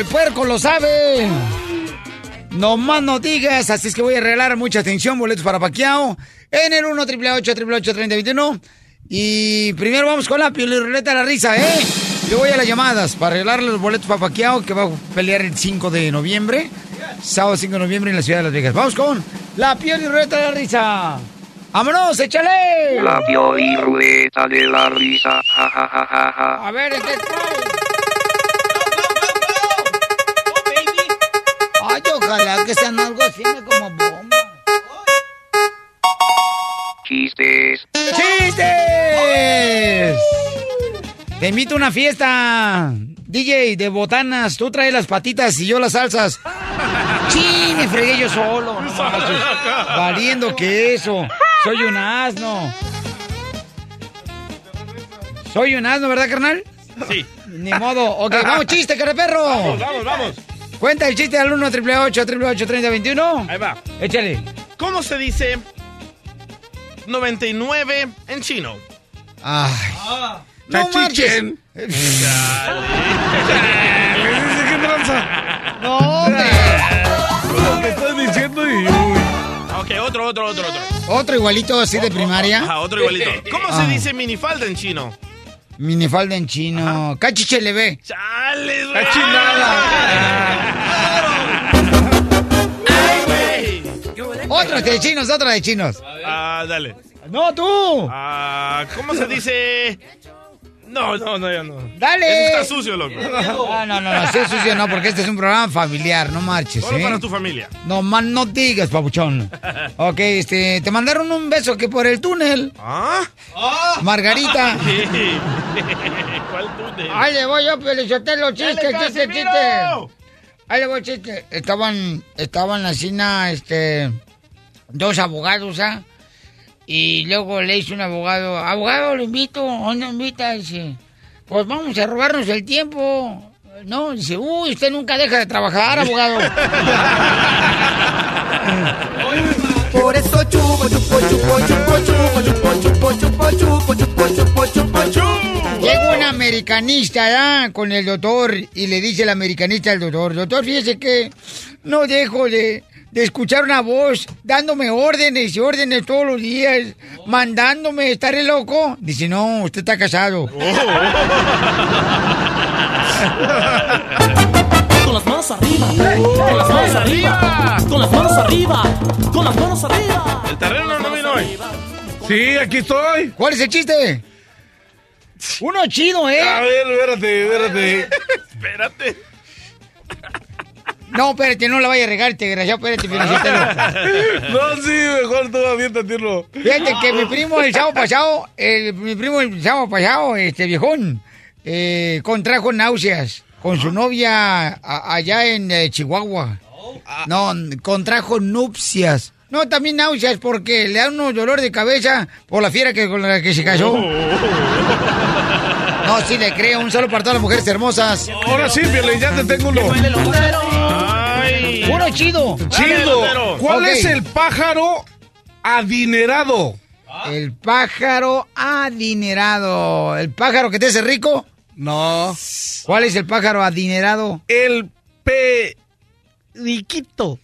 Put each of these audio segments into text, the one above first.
el puerco lo sabe. No más no digas, así es que voy a regalar mucha atención, boletos para Paquiao en el 1 888 3021 Y primero vamos con la ruleta de la risa, ¿eh? Yo voy a las llamadas para regalarle los boletos para Paquiao que va a pelear el 5 de noviembre. Sábado 5 de noviembre en la ciudad de Las Vegas. Vamos con la ruleta de la risa. ¡Vámonos, échale! La y ruleta de la risa. Ja, ja, ja, ja. A ver, ¿qué trae? Ojalá que sean algo así como bomba. Chistes. ¡Chistes! Te invito a una fiesta, DJ, de botanas. Tú traes las patitas y yo las salsas. ¡Chin! Me fregué yo solo. no. Valiendo que eso. Soy un asno. Soy un asno, ¿verdad, carnal? Sí. Ni modo. Ok, vamos, chiste, perro. Vamos, vamos, vamos. Cuenta el chiste al 1 888 888 3021 Ahí va. Échale. ¿Cómo se dice 99 en chino? Ay. No Tachichen. marches. ¿Qué tranza? No, hombre. Lo que estás diciendo y... Ok, otro, otro, otro, otro. Otro igualito así de primaria. Ajá, otro igualito. ¿Cómo Ah. se dice minifalda en chino? Minifalda en chino. Cachiche le ve. ¡Chales, güey! ¡Ay, güey! Otra de chinos, otra de chinos. Ah, dale. No, tú. Ah, ¿cómo se dice? No, no, no, ya no. Dale. Eso está sucio, loco. Ah, no, no, no, sí sucio, no, porque este es un programa familiar, no marches, Solo ¿eh? para tu familia. No, man, no digas, papuchón. Ok, este, te mandaron un beso que por el túnel. ¿Ah? Margarita. ¿Cuál tú te? Ahí le voy yo, Pelichotelo, chiste, chiste, chiste. Ahí le voy, chiste. Estaban, estaban la cena, este, dos abogados, ¿ah? Y luego le dice un abogado, abogado, lo invito, ¿dónde invita? Dice, pues vamos a robarnos el tiempo. No, dice, uy, usted nunca deja de trabajar, abogado. Por eso chupo, chupo, chupo, chupo, chupo, chupo, chupo, chupo, chupo, chupo, chupo, chupo, chupo. Llega un americanista ¿ya? con el doctor y le dice el americanista al doctor, doctor, fíjese que no dejo de, de escuchar una voz dándome órdenes y órdenes todos los días, mandándome, ¿estaré loco? Dice, no, usted está casado. Con las manos arriba, con las manos arriba, con las manos arriba, con las manos arriba. El terreno no vino hoy. Sí, aquí estoy. ¿Cuál es el chiste? Uno chido, A ¿eh? ver, espérate, espérate. Espérate. No, espérate, no la vaya a regar, te desgraciado, espérate. No, sí, mejor tú aviéntatelo. Fíjate que mi primo el sábado pasado, el, mi primo el sábado pasado, este viejón, eh, contrajo náuseas con su novia a- allá en eh, Chihuahua. No, contrajo nupcias. No, también náuseas porque le da unos dolor de cabeza por la fiera que, con la que se casó. No, sí le creo. Un saludo para todas las mujeres hermosas. Ahora sí, Piolín, ya te tengo uno. Ay. Uno chido. Chido. ¿Cuál es el pájaro adinerado? El pájaro adinerado. ¿El pájaro que te hace rico? No. ¿Cuál es el pájaro adinerado? El pe... riquito.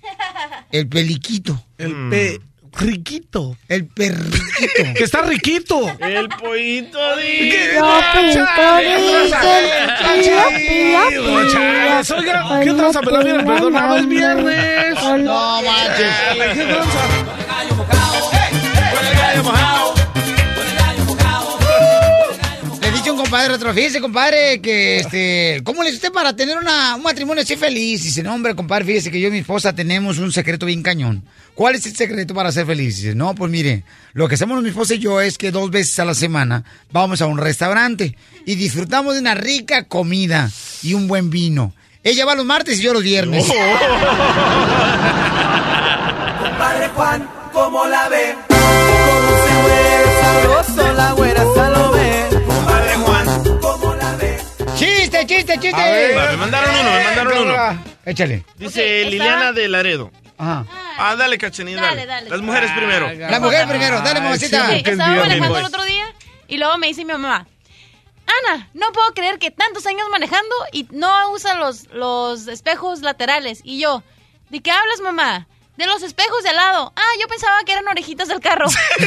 El peliquito. El pe riquito. El perriquito. Que está riquito. El pollito dice. Oiga, ¿qué tranza? Mira, perdonado, es viernes. No manches. ¿Qué tranza? Compadre otro, fíjese, compadre, que este, ¿cómo le hizo usted para tener una, un matrimonio así feliz? Dice, no, hombre, compadre, fíjese que yo y mi esposa tenemos un secreto bien cañón. ¿Cuál es el secreto para ser feliz? Dice, no, pues mire, lo que hacemos mi esposa y yo es que dos veces a la semana vamos a un restaurante y disfrutamos de una rica comida y un buen vino. Ella va los martes y yo los viernes. Compadre Juan, ¿cómo la ve? ¿Cómo se mueve sabroso la güera ¡Chiste, chiste, chiste! A ver. Va, me mandaron uno, me mandaron uno. Échale. Dice Liliana de Laredo. Ajá. Ah, dale, Cachanilla, dale. Dale, dale. Las mujeres primero. La mujer primero, dale, mamacita. Sí, estaba manejando el otro día y luego me dice mi mamá, Ana, no puedo creer que tantos años manejando y no usa los, los espejos laterales. Y yo, ¿de qué hablas, mamá? De los espejos de al lado. Ah, yo pensaba que eran orejitas del carro.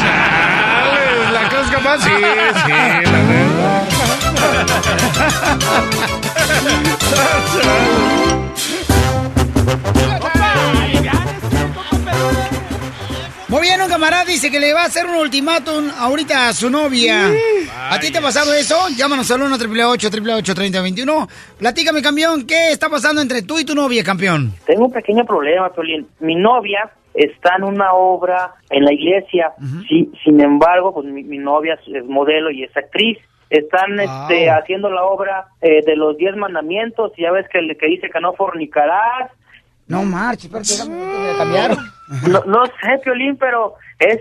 Chale, ¿La crees capaz? Sí, sí, la verdad. Muy bien, un camarada dice que le va a hacer un ultimátum ahorita a su novia. ¿A ti te ha pasado eso? Llámanos al 1 888 3021 Platícame, campeón, ¿qué está pasando entre tú y tu novia, campeón? Tengo un pequeño problema, Piolín. Mi novia está en una obra en la iglesia. Sí, sin embargo, pues mi, mi novia es modelo y es actriz. Están Wow. este, haciendo la obra eh, de los diez mandamientos. Y ya ves que, que dice que no fornicarás. No marches, ¿me cambiaron? No, no sé, Piolín, pero es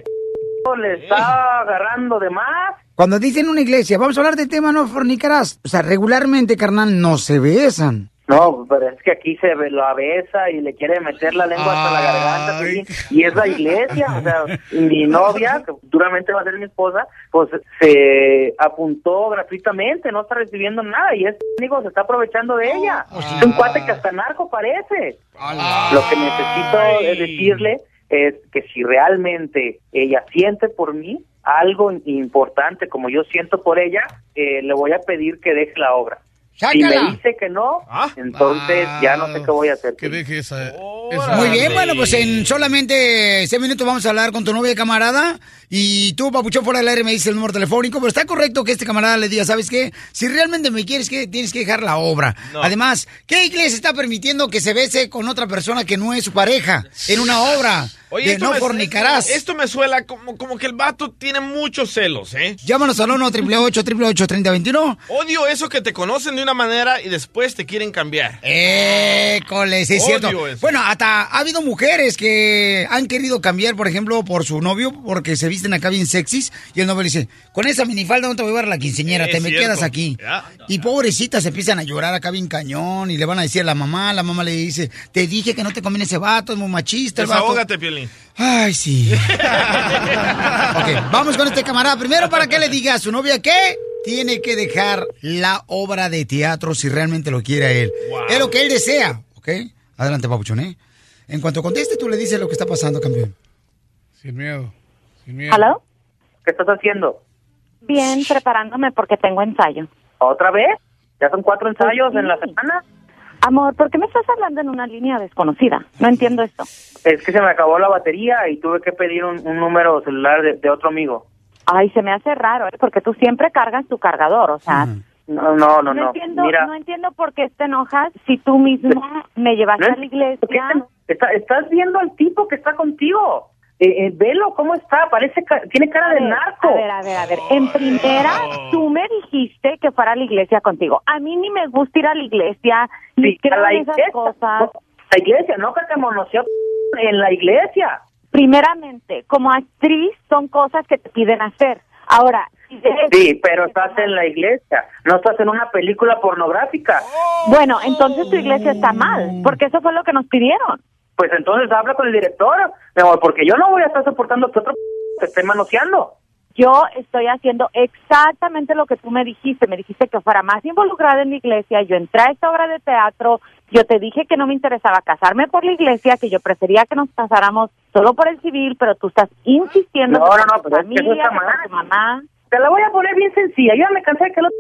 le está agarrando de más. Cuando dicen una iglesia, vamos a hablar del tema no fornicarás. O sea, regularmente, carnal, no se besan. No, pero es que aquí se la besa y le quiere meter la lengua hasta la garganta, y es la iglesia, o sea, mi novia, que duramente va a ser mi esposa, pues se apuntó gratuitamente, no está recibiendo nada, y este amigo se está aprovechando de ella. Es un cuate que hasta narco parece. Lo que necesito es decirle es que si realmente ella siente por mí algo importante como yo siento por ella, eh, le voy a pedir que deje la obra. Me dice que no, entonces ya no sé qué voy a hacer. Que deje esa. esa- Muy bien, bueno, pues en solamente seis minutos vamos a hablar con tu novia camarada. Y tú, Papuchón, fuera del aire me dice el número telefónico. Pero está correcto que este camarada le diga, ¿sabes qué? Si realmente me quieres, que tienes que dejar la obra. No. Además, ¿qué iglesia está permitiendo que se bese con otra persona que no es su pareja en una obra? De esto no me- fornicarás. Esto me suela como, como que el vato tiene muchos celos, ¿eh? Llámanos al 1 888 888 3021 Odio eso que te conocen de una manera y después te quieren cambiar. École, sí es Odio cierto. eso. Bueno, hasta ha habido mujeres que han querido cambiar, por ejemplo, por su novio, porque se visten acá bien sexys, y el novio le dice, con esa minifalda no te voy a llevar a la quinceñera, Es te me quedas aquí. Ya. Y pobrecitas se empiezan a llorar acá bien cañón, y le van a decir a la mamá, la mamá le dice, te dije que no te conviene ese vato, es muy machista el vato. Ay, sí. ok, vamos con este camarada. Primero, para que le diga a su novia que tiene que dejar la obra de teatro si realmente lo quiere a él. Wow. Es lo que él desea, ¿ok? Adelante, papuchón, ¿eh? En cuanto conteste, tú le dices lo que está pasando, campeón. Sin miedo. Sin miedo. ¿Aló? ¿Qué estás haciendo? Bien, preparándome porque tengo ensayo. ¿Otra vez? ¿Ya son cuatro ensayos en la semana? Amor, ¿por qué me estás hablando en una línea desconocida? No entiendo esto. Es que se me acabó la batería y tuve que pedir un, un número celular de, de otro amigo. Ay, se me hace raro, ¿eh? porque tú siempre cargas tu cargador, o sea... No, no, no, no. entiendo, Mira, no entiendo por qué te enojas si tú mismo me llevaste ¿No a la iglesia. está- estás viendo al tipo que está contigo. Eh, eh, velo, ¿cómo está? Parece, ca- tiene cara de narco. A ver, a ver, a ver. En primera, tú me dijiste que fuera a la iglesia contigo. A mí ni me gusta ir a la iglesia, ni creo en esas iglesia. cosas. La iglesia, no que te monoció en la iglesia. Primeramente, como actriz, son cosas que te piden hacer. Ahora, si Sí, pero estás en la iglesia, no estás en una película pornográfica. Bueno, entonces tu iglesia está mal, porque eso fue lo que nos pidieron. Pues entonces habla con el director, porque yo no voy a estar soportando que otro te esté manoseando. yo estoy haciendo exactamente lo que tú me dijiste. Me dijiste que fuera más involucrada en la iglesia. Yo entré a esta obra de teatro. Yo te dije que no me interesaba casarme por la iglesia, que yo prefería que nos casáramos solo por el civil, pero tú estás insistiendo No, no, no, pero es que eso familia, está mal. mamá. Te la voy a poner bien sencilla. Yo ya me cansé de que los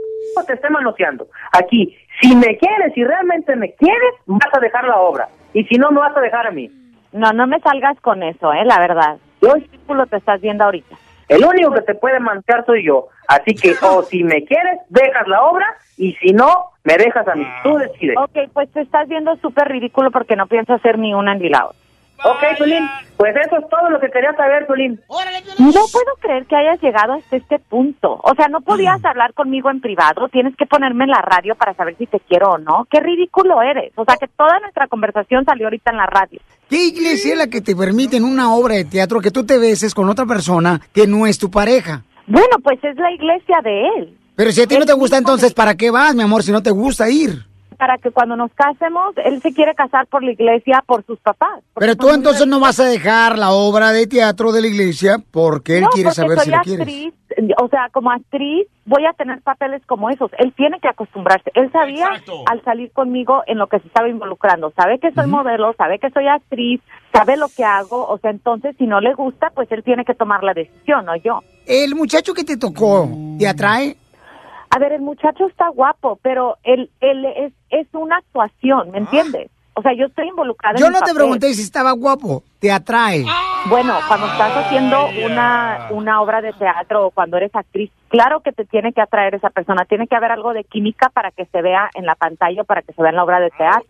te estén manoseando. Aquí, si me quieres, si realmente me quieres, vas a dejar la obra. Y si no, me vas a dejar a mí. No, no me salgas con eso, eh, la verdad. ¿Qué ridículo te estás viendo ahorita? El único que te puede mantear soy yo. Así que, o si me quieres, dejas la obra. Y si no, me dejas a mí. Tú decides. Ok, pues te estás viendo súper ridículo porque no piensas hacer ni una ni la otra. Ok, Tulín. Pues eso es todo lo que quería saber, Tulín. No puedo creer que hayas llegado hasta este punto. O sea, no podías hablar conmigo en privado. Tienes que ponerme en la radio para saber si te quiero o no. Qué ridículo eres. O sea, que toda nuestra conversación salió ahorita en la radio. ¿Qué iglesia es la que te permite en una obra de teatro que tú te beses con otra persona que no es tu pareja? Bueno, pues es la iglesia de él. Pero si a ti no te gusta, entonces, ¿para qué vas, mi amor, si no te gusta ir? Para que cuando nos casemos, él se quiere casar por la iglesia, por sus papás. Pero tú entonces no vas a dejar la obra de teatro de la iglesia porque él no, quiere porque saber soy si la quieres. actriz, o sea, como actriz voy a tener papeles como esos. Él tiene que acostumbrarse. Él sabía al salir conmigo en lo que se estaba involucrando. Sabe que soy modelo, sabe que soy actriz, sabe lo que hago. O sea, entonces si no le gusta, pues él tiene que tomar la decisión, no yo. ¿El muchacho que te tocó te atrae? A ver, el muchacho está guapo, pero él, él es, es una actuación, ¿me entiendes? O sea, yo estoy involucrada en Yo no te pregunté si estaba guapo, te atrae. Bueno, cuando estás haciendo una, una obra de teatro o cuando eres actriz, claro que te tiene que atraer esa persona. Tiene que haber algo de química para que se vea en la pantalla o para que se vea en la obra de teatro.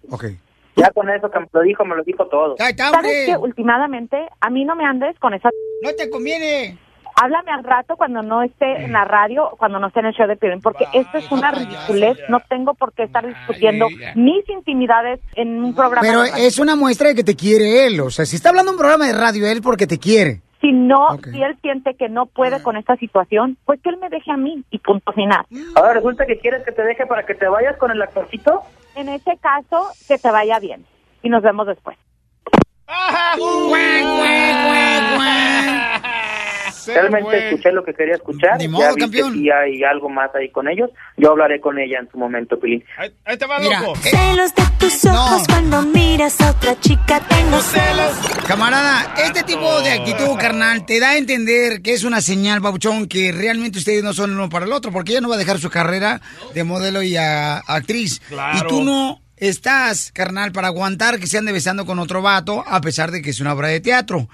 Ya con eso que me lo dijo, me lo dijo todo. ¿Sabes qué? Últimamente, a mí no me andes con esa... No te conviene. Háblame al rato cuando no esté en la radio, cuando no esté en el show de Piolín, porque esto es una ridiculez. No tengo por qué estar discutiendo mis intimidades en un programa Pero de radio. es una muestra de que te quiere él. O sea, si está hablando un programa de radio él porque te quiere. Si no, si él siente que no puede con esta situación, pues que él me deje a mí y punto final. Ahora resulta que quieres que te deje para que te vayas con el actorcito. En ese caso, que te vaya bien. Y nos vemos después. Realmente escuché lo que quería escuchar. Ni modo, ya vi campeón. que sí hay algo más ahí con ellos. Yo hablaré con ella en su momento, Pilín. Ahí te va, Mira, loco. eh, Celos de tus ojos cuando miras a otra chica tengo celos. Camarada, este tipo de actitud, carnal, te da a entender que es una señal, Babuchón, que realmente ustedes no son el uno para el otro, porque ella no va a dejar su carrera de modelo y a- actriz. Claro. Y tú no estás, carnal, para aguantar que se ande besando con otro vato, a pesar de que es una obra de teatro.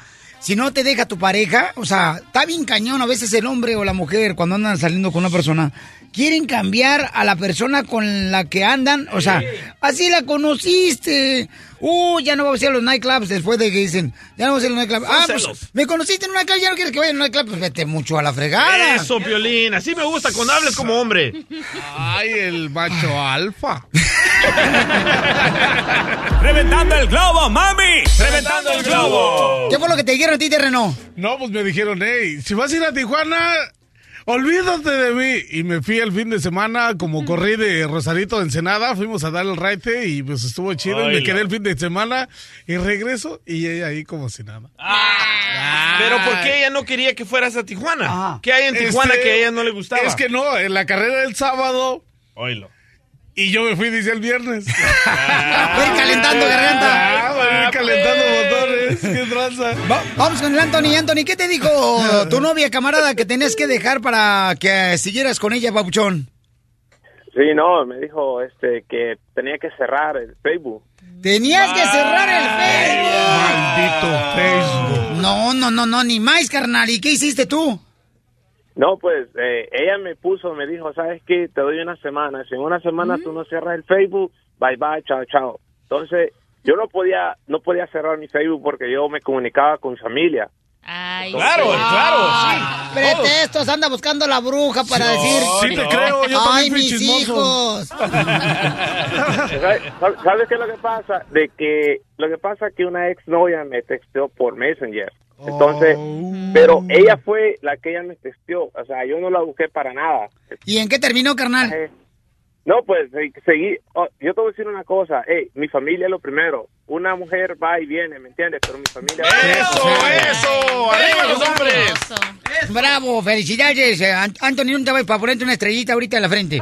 Si no te deja tu pareja, o sea, está bien cañón a veces el hombre o la mujer cuando andan saliendo con una persona. Quieren cambiar a la persona con la que andan, o sea, así la conociste. Uh, ya no vamos a ir a los nightclubs después de que dicen, ya no vamos a ir a los nightclubs. Ah, pues me conociste en un nightclub, ya no quieres que vaya a un nightclub, pues vete mucho a la fregada. Eso, Piolín. Así me gusta cuando hables como hombre. Ay, el macho alfa. ¡Reventando el globo, mami! ¡Reventando el globo! ¿Qué fue lo que te dijeron a ti, terreno? No, pues me dijeron, hey, si vas a ir a Tijuana, olvídate de mí. Y me fui el fin de semana, como corrí de Rosarito a Ensenada, fuimos a dar el raite y pues estuvo chido. y me quedé el fin de semana y regreso y ella ahí como si nada. Pero ¿por qué ella no quería que fueras a Tijuana? ¿Qué hay en Tijuana Este, que a ella no le gustaba? Es que no, en la carrera del sábado. Oilo. Y yo me fui, dice el viernes. Voy calentando garganta. Ah, voy calentando motores. Qué tranza. Va- vamos con el Anthony. Anthony, ¿qué te dijo tu novia, camarada, que tenías que dejar para que siguieras con ella, babuchón? Sí, no, me dijo este que tenía que cerrar el Facebook. Tenías que cerrar el Facebook. Maldito Facebook. No, no, no, no, ni más, carnal. ¿Y qué hiciste tú? No, pues eh, ella me puso, me dijo, ¿sabes qué? Te doy una semana. Si en una semana tú no cierras el Facebook, bye bye, chao, chao. Entonces, yo no podía, no podía cerrar mi Facebook porque yo me comunicaba con mi familia. Claro, claro, sí. Pretextos, anda buscando la bruja para decir. Sí te creo, yo Ay, también fui mis chismoso. hijos. ¿Sabes sabes qué es lo que pasa? De que lo que pasa es que una ex novia me texteó por Messenger. Entonces, pero ella fue la que ella me texteó. O sea, yo no la busqué para nada. ¿Y en qué terminó, carnal? No, pues eh, seguí. oh, yo te voy a decir una cosa. Ey, mi familia es lo primero. Una mujer va y viene, ¿me entiendes? Pero mi familia. ¡Eso, eso! ¡Arriba los hombres! Bravo, felicidades. eh, An- Anthony, ¿dónde vas para ponerte una estrellita ahorita en la frente?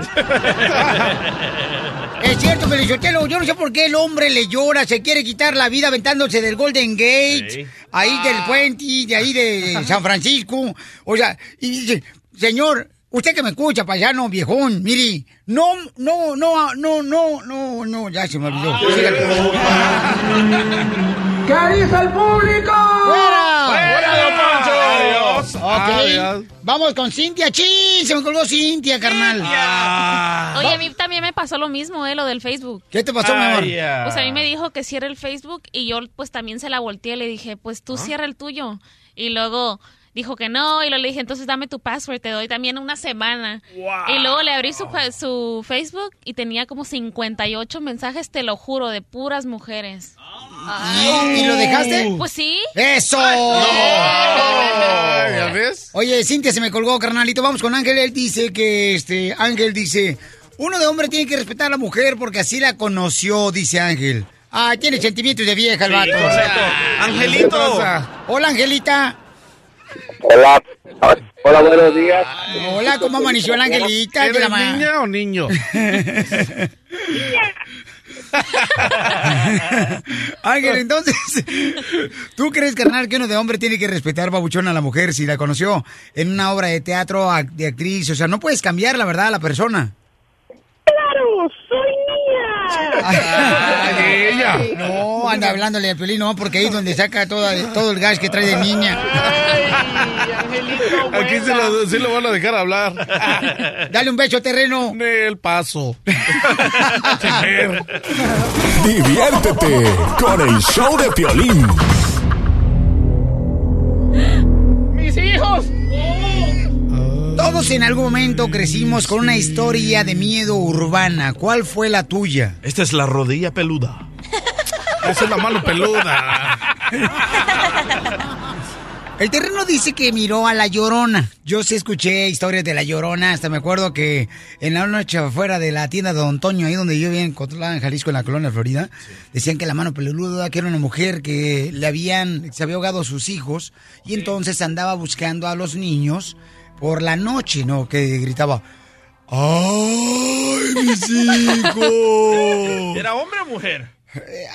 es cierto, Felizotelo, yo no sé por qué el hombre le llora, se quiere quitar la vida aventándose del Golden Gate, Sí. ahí del puente, de ahí de San Francisco. O sea, y dice, señor, usted que me escucha, payano, viejón, mire, no, no, no, no, no, no, no, ya se me olvidó. Sígale. ¿Qué dice el público? ¡Fuera! ¡Fuera, don Poncho! Adiós. Ok, Adiós. vamos con Cintia. ¡Chin! Se me colgó Cintia, carnal. Ah. Oye, a mí también me pasó lo mismo, eh, lo del Facebook. ¿Qué te pasó, mi amor? Ya. Pues a mí me dijo que cierre el Facebook y yo pues también se la volteé. Le dije, pues tú cierra el tuyo. Y luego dijo que no y luego le dije, entonces dame tu password, te doy también una semana. Y luego le abrí su, fa- su Facebook y tenía como 58 mensajes, te lo juro, de puras mujeres. ¿Y, y lo dejaste? Pues sí. ¡Eso! Ah, ¿Ya ves? Oye, Cintia se me colgó, carnalito. Vamos con Ángel. Él dice que, este, Ángel dice, uno de hombre tiene que respetar a la mujer porque así la conoció, dice Ángel. Ah, tiene sentimientos de vieja el vato. correcto. Angelito. Hola, Angelita. Hola. Hola, buenos días. Hola, ¿cómo amaneció la Angelita? De la ¿Eres ma- niña o niño? Ángel, entonces, ¿tú crees, carnal, que uno de hombre tiene que respetar, babuchón, a la mujer si la conoció en una obra de teatro, de actriz? O sea, no puedes cambiar, la verdad, a la persona. ¡Claro! ¡Soy! Ay, ella. No, anda hablándole al pelín, no, porque ahí es donde saca toda, todo el gas que trae de niña. Aquí se lo, sí lo van a dejar hablar. Dale un beso, terreno. El paso. Diviértete con el show de Piolín. Todos en algún momento crecimos con una historia de miedo urbana. ¿Cuál fue la tuya? Esta es la rodilla peluda. Esa es la mano peluda. El terreno dice que miró a la llorona. Yo sí escuché historias de la llorona. Hasta me acuerdo que en la noche afuera de la tienda de Don Toño, ahí donde yo vivía en Cotlán, Jalisco, en la colonia Florida, decían que la mano peluda, que era una mujer que le habían, se había ahogado a sus hijos y entonces andaba buscando a los niños por la noche, ¿no? Que gritaba, ¡Ay, mis hijos! ¿Era hombre o mujer?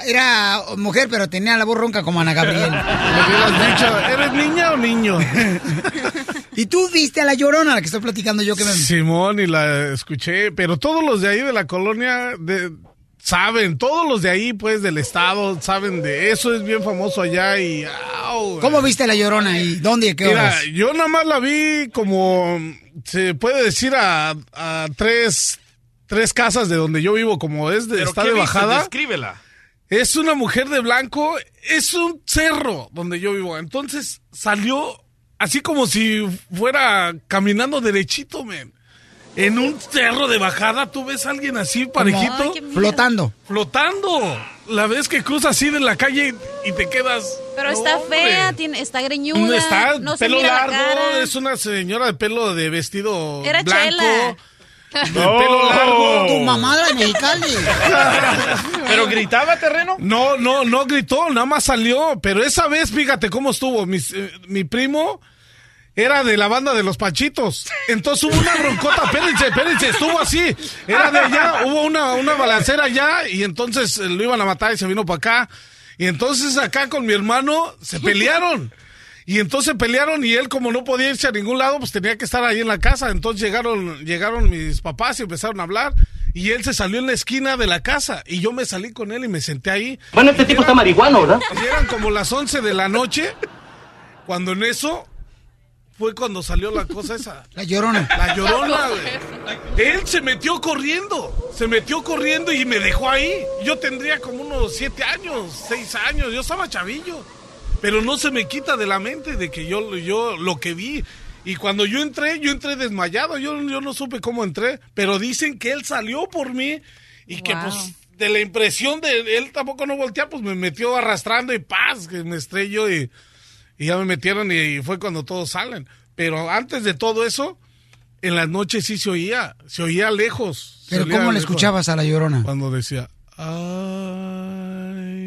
Era mujer, pero tenía la voz ronca como Ana Gabriel. Dicho, ¿eres niña o niño? ¿Y tú viste a la llorona, la que estoy platicando yo que me... Simón, y la escuché, pero todos los de ahí de la colonia de, saben, todos los de ahí, pues, del estado, saben de eso, es bien famoso allá y... au, ¿Cómo viste la llorona y dónde qué Mira, horas? yo nada más la vi como, se puede decir, a, a tres, tres casas de donde yo vivo, como es de, ¿Pero está de viste? bajada. Descríbela. Es una mujer de blanco, es un cerro donde yo vivo. Entonces salió así como si fuera caminando derechito, men. En un cerro de bajada, tú ves a alguien así parejito. Ay. Flotando. Flotando. La vez que cruza así de la calle y te quedas. Pero No, está hombre. fea, tiene, está greñuda. No está, no se pelo la largo, cara. es una señora de pelo de vestido Era blanco. Chela. De pelo largo. Tu mamá de Mexicali. ¿Pero gritaba terreno? No, no, no gritó, nada más salió. Pero esa vez, fíjate cómo estuvo. Mis, eh, mi primo era de la banda de los Panchitos. Entonces hubo una broncota, espérense, espérense, estuvo así. Era de allá, hubo una, una balancera allá y entonces eh, lo iban a matar y se vino para acá. Y entonces acá con mi hermano se pelearon. Y entonces pelearon y él como no podía irse a ningún lado, pues tenía que estar ahí en la casa. Entonces llegaron, llegaron mis papás y empezaron a hablar. Y él se salió en la esquina de la casa. Y yo me salí con él y me senté ahí. Bueno, este tipo está marihuano, ¿verdad? Y eran como las 11 de la noche. Cuando en eso fue cuando salió la cosa esa. La llorona. La llorona, güey. Él se metió corriendo. Se metió corriendo y me dejó ahí. Yo tendría como unos 7 años, 6 años. Yo estaba chavillo. Pero no se me quita de la mente de que yo, yo lo que vi. Y cuando yo entré, yo entré desmayado. Yo, yo no supe cómo entré. Pero dicen que él salió por mí. Y que Wow. pues de la impresión de él tampoco no voltea, pues me metió arrastrando y paz, que me estrelló y, y ya me metieron y, fue cuando todos salen. Pero antes de todo eso, en las noches sí se oía, se oía lejos. Pero ¿cómo le escuchabas a la llorona? Cuando decía, ay,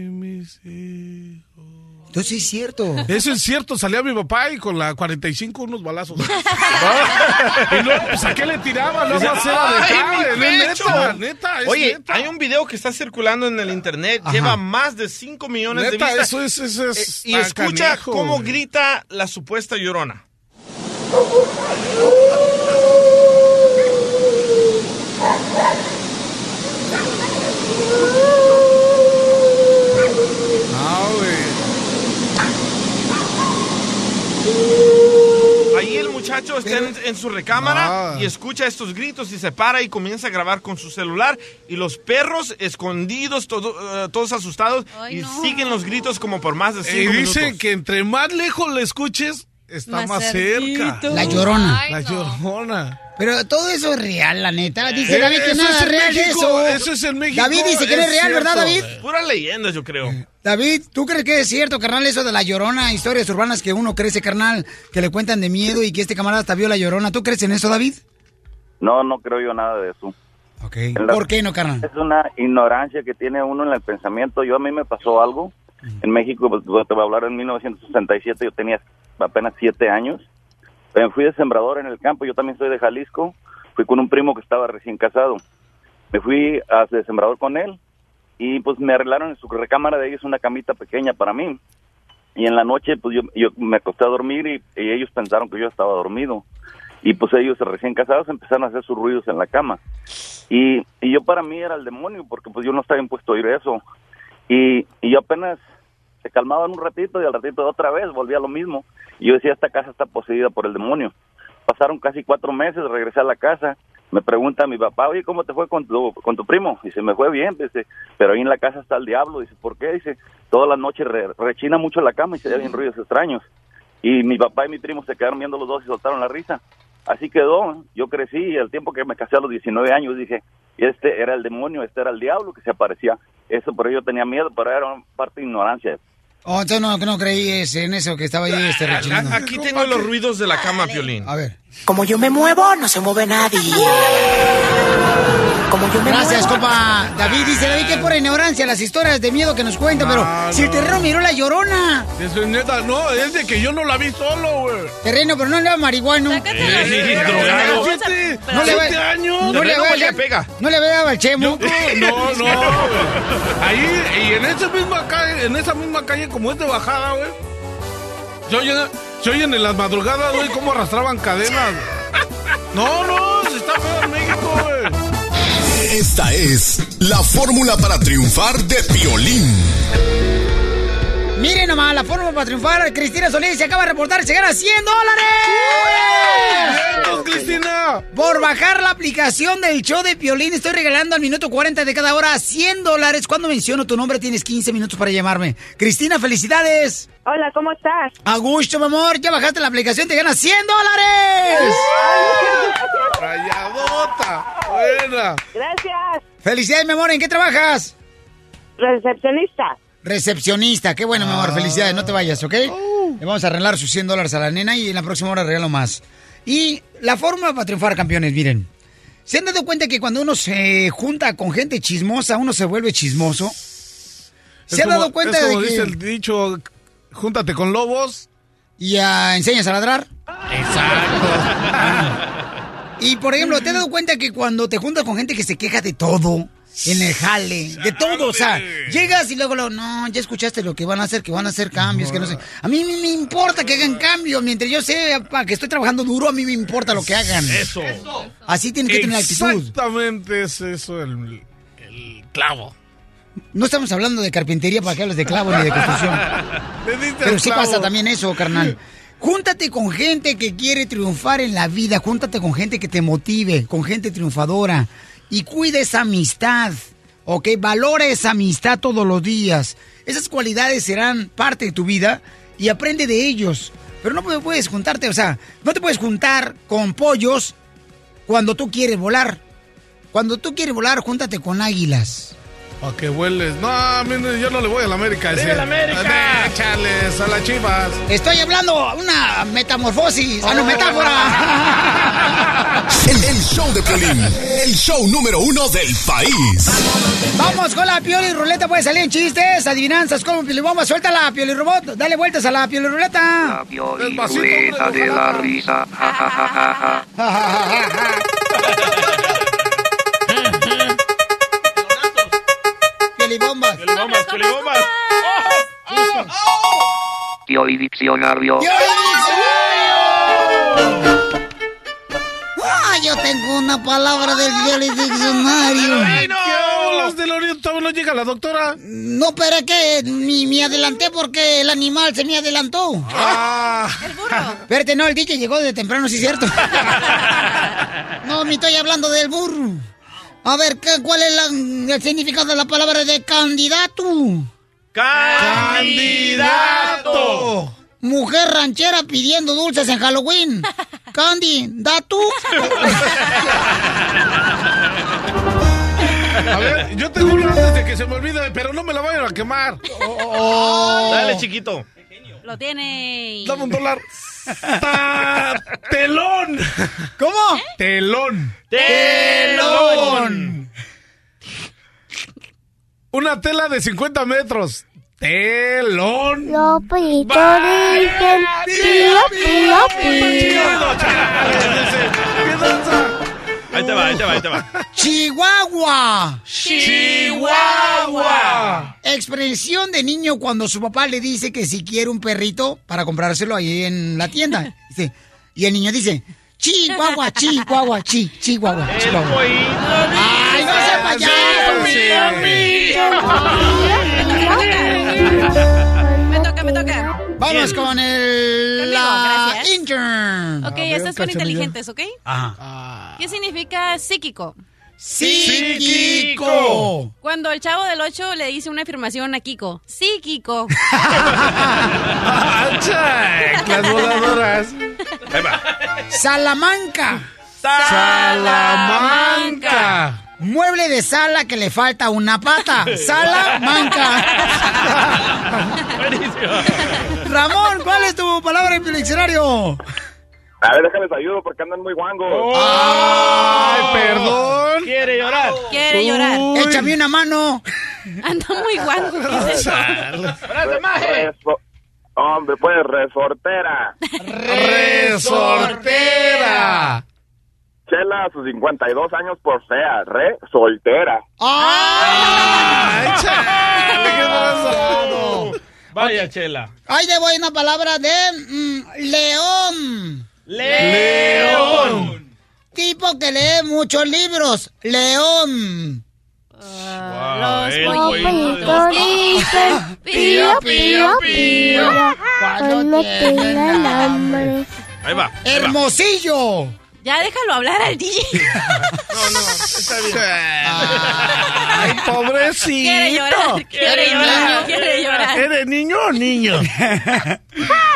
mis hijos. Entonces es cierto. Eso es cierto, salía mi papá y con la 45 unos balazos. y luego, pues, ¿a qué le tiraba? No, más era de neta, neta, es Oye, neta. hay un video que está circulando en el internet, Ajá. lleva más de 5 millones Neta, de vistas. eso es- eso es Eh, y escucha canijo, cómo güey. grita la supuesta llorona. Ahí el muchacho está en, en su recámara y escucha estos gritos y se para y comienza a grabar con su celular y los perros escondidos, todo- eh, todos asustados y siguen los gritos como por más de Y cinco dicen minutos. que entre más lejos le escuches, está Más más, cerca. La llorona. La llorona. Pero todo eso es real, la neta. Dice Eh, David que eso nada es real México, eso. eso es en México, David dice que no es es real, ¿verdad. David? Pura leyenda, yo creo. David, ¿tú crees que es cierto, carnal, eso de la llorona, historias urbanas que uno crece, carnal, que le cuentan de miedo y que este camarada hasta vio la llorona? ¿Tú crees en eso, David? No, no creo yo nada de eso. Okay. En la- ¿Por qué no, carnal? Es una ignorancia que tiene uno en el pensamiento. Yo a mí me pasó algo. En México, pues, te voy a hablar en 1967, yo tenía apenas siete años. Me fui de sembrador en el campo, yo también soy de Jalisco. Fui con un primo que estaba recién casado. Me fui a de sembrador con él y pues me arreglaron en su recámara de ellos una camita pequeña para mí. Y en la noche, pues yo, yo me acosté a dormir y, y ellos pensaron que yo estaba dormido. Y pues ellos recién casados empezaron a hacer sus ruidos en la cama. Y, y yo para mí era el demonio, porque pues yo no estaba impuesto a oír eso. Y, y yo apenas se calmaban un ratito y al ratito otra vez volvía a lo mismo. Y yo decía, esta casa está poseída por el demonio. Pasaron casi cuatro meses, regresé a la casa, me pregunta mi papá, oye, ¿cómo te fue con tu, con tu primo? Dice, me fue bien, dice, pero ahí en la casa está el diablo. Dice, ¿por qué? Dice, todas las noches re- rechina mucho la cama y se oyen ruidos extraños. Y mi papá y mi primo se quedaron viendo los dos y soltaron la risa. Así quedó, yo crecí y el tiempo que me casé a los 19 años dije, este era el demonio, este era el diablo que se aparecía. Eso, pero yo tenía miedo, pero era parte de ignorancia. Oh, entonces no, no creíes en eso que estaba ahí este rechinando. Aquí tengo los ruidos de la cama, Piolín. A ver. Como yo me muevo, no se mueve nadie. Como yo me Gracias, muevo. compa. David dice, David, que por ignorancia las historias de miedo que nos cuenta, pero si el terreno miró la llorona. Eso es neta, no, es de que yo no la vi solo, güey. Terreno, pero no le va marihuano. Eh, drogado. Siete- No le siete va- años. No le va pega. No le dado al chemo. No, no, güey. Ahí, y en esa misma calle, en esa misma calle, como es de bajada, güey. Se oyen, se oyen en las madrugadas, güey, cómo arrastraban cadenas. No, no, se está feo en México, güey. Esta es la fórmula para triunfar de Piolín. Miren nomás, la forma para triunfar. Cristina Solís se acaba de reportar, se gana 100 dólares. ¡Vientos, Cristina! Por bajar la aplicación del show de Piolín, estoy regalando al minuto 40 de cada hora 100 dólares. Cuando menciono tu nombre, tienes 15 minutos para llamarme. Cristina, felicidades. Hola, ¿cómo estás? A gusto, mi amor. Ya bajaste la aplicación, te ganas 100 dólares. Rayadota. Buena. Gracias. Felicidades, mi amor. ¿En qué trabajas? Recepcionista. Recepcionista. Qué bueno, mi amor. Felicidades. No te vayas, ¿ok? Le vamos a arreglar sus 100 dólares a la nena y en la próxima hora regalo más. Y la forma para triunfar, campeones, miren. ¿Se han dado cuenta que cuando uno se junta con gente chismosa, uno se vuelve chismoso? ¿Se Es han como- dado cuenta es de como que... dice el dicho, júntate con lobos. ¿Y ah, enseñas a ladrar? Exacto. Y por ejemplo, ¿te has dado cuenta que cuando te juntas con gente que se queja de todo, en el jale, de todo, o sea, llegas y luego, lo, no, ya escuchaste lo que van a hacer, que van a hacer cambios, que no sé. A mí me, importa que hagan cambios, mientras yo sé pa, que estoy trabajando duro, a mí me importa lo que hagan. Eso. Así tienes que tener actitud. Exactamente es eso el, el clavo. No estamos hablando de carpintería para que hables de clavo ni de construcción. Pero sí pasa también eso, carnal. Júntate con gente que quiere triunfar en la vida, júntate con gente que te motive, con gente triunfadora y cuida esa amistad, ¿ok? Valora esa amistad todos los días. Esas cualidades serán parte de tu vida y aprende de ellos. Pero no puedes juntarte, o sea, no te puedes juntar con pollos cuando tú quieres volar. Cuando tú quieres volar, júntate con águilas. ¿A que hueles? No, a yo no le voy a la América. ¡Viva la América! Échales a las chivas. Estoy hablando una metamorfosis, ah, no, metáfora. El, el show de Piolín, el show número uno del país. Vamos con la Pioli Ruleta, puede salir en chistes, adivinanzas, como Pioli Bomba, suelta la Pioli Robot, dale vueltas a la Pioli Ruleta. Ruleta de la risa. Pioli Bombas, Pioli Bombas. Pioli Diccionario. Ah, yo tengo una palabra del Pioli Diccionario. ¿Qué hablas del orientado? ¿No llega la doctora? No, pero es que ni me adelanté porque el animal se me adelantó. Ah. El burro. Espérate, no, el DJ llegó de temprano, sí es cierto. No, me estoy hablando del burro. A ver, ¿qué, ¿cuál es la- el significado de la palabra de candidato? ¡Candidato! Mujer ranchera pidiendo dulces en Halloween. ¿Candidato? A ver, yo tengo una antes de que se me olvide, pero no me la vayan a quemar. Dale, chiquito. Lo tiene. Dame un dólar. Telón. ¿Cómo? Telón. Telón. Una tela de 50 metros. Telón. Los pollitos dicen pío, pío, pío. Ahí te va, ahí te va, ahí te va. Chihuahua. Chihuahua. Expresión de niño cuando su papá le dice que si quiere un perrito para comprárselo ahí en la tienda. Dice, y el niño dice, Chihuahua, Chihuahua, chi, Chihuahua, Chihuahua. ¡Ay, no se Me toca, me toca. Vamos con el la intern. Ok, estas son inteligentes, ¿ok? Ajá. ¿Qué significa psíquico? Psíquico. Cuando el chavo del 8 le dice una afirmación a Kiko. Sí, Kiko. Las voladoras. Ahí va. Salamanca. Salamanca. Mueble de sala que le falta una pata. Salamanca. Ramón, ¿cuál es tu palabra en tu diccionario? A ver, déjales ayudo porque andan muy guangos. Ay, perdón. Quiere llorar. Quiere llorar. Échame una mano. Anda muy guango. ¿qué es eso? Reso- Hombre, pues, resortera. Resortera. Chela a sus 52 años por fea, re soltera. Ay, qué pasado. Vaya, Chela. Ahí le voy una palabra de mm, león. León. Tipo que lee muchos libros. León. Los Pollitos dicen pío, pío, pío. Cuando tienen hambre. Ahí va. ahí va. Hermosillo. Ya déjalo hablar al DJ. No, no, está bien. Ay, pobrecito. Quiere llorar, quiere llorar, quiere llorar. ¿Eres niño o niño?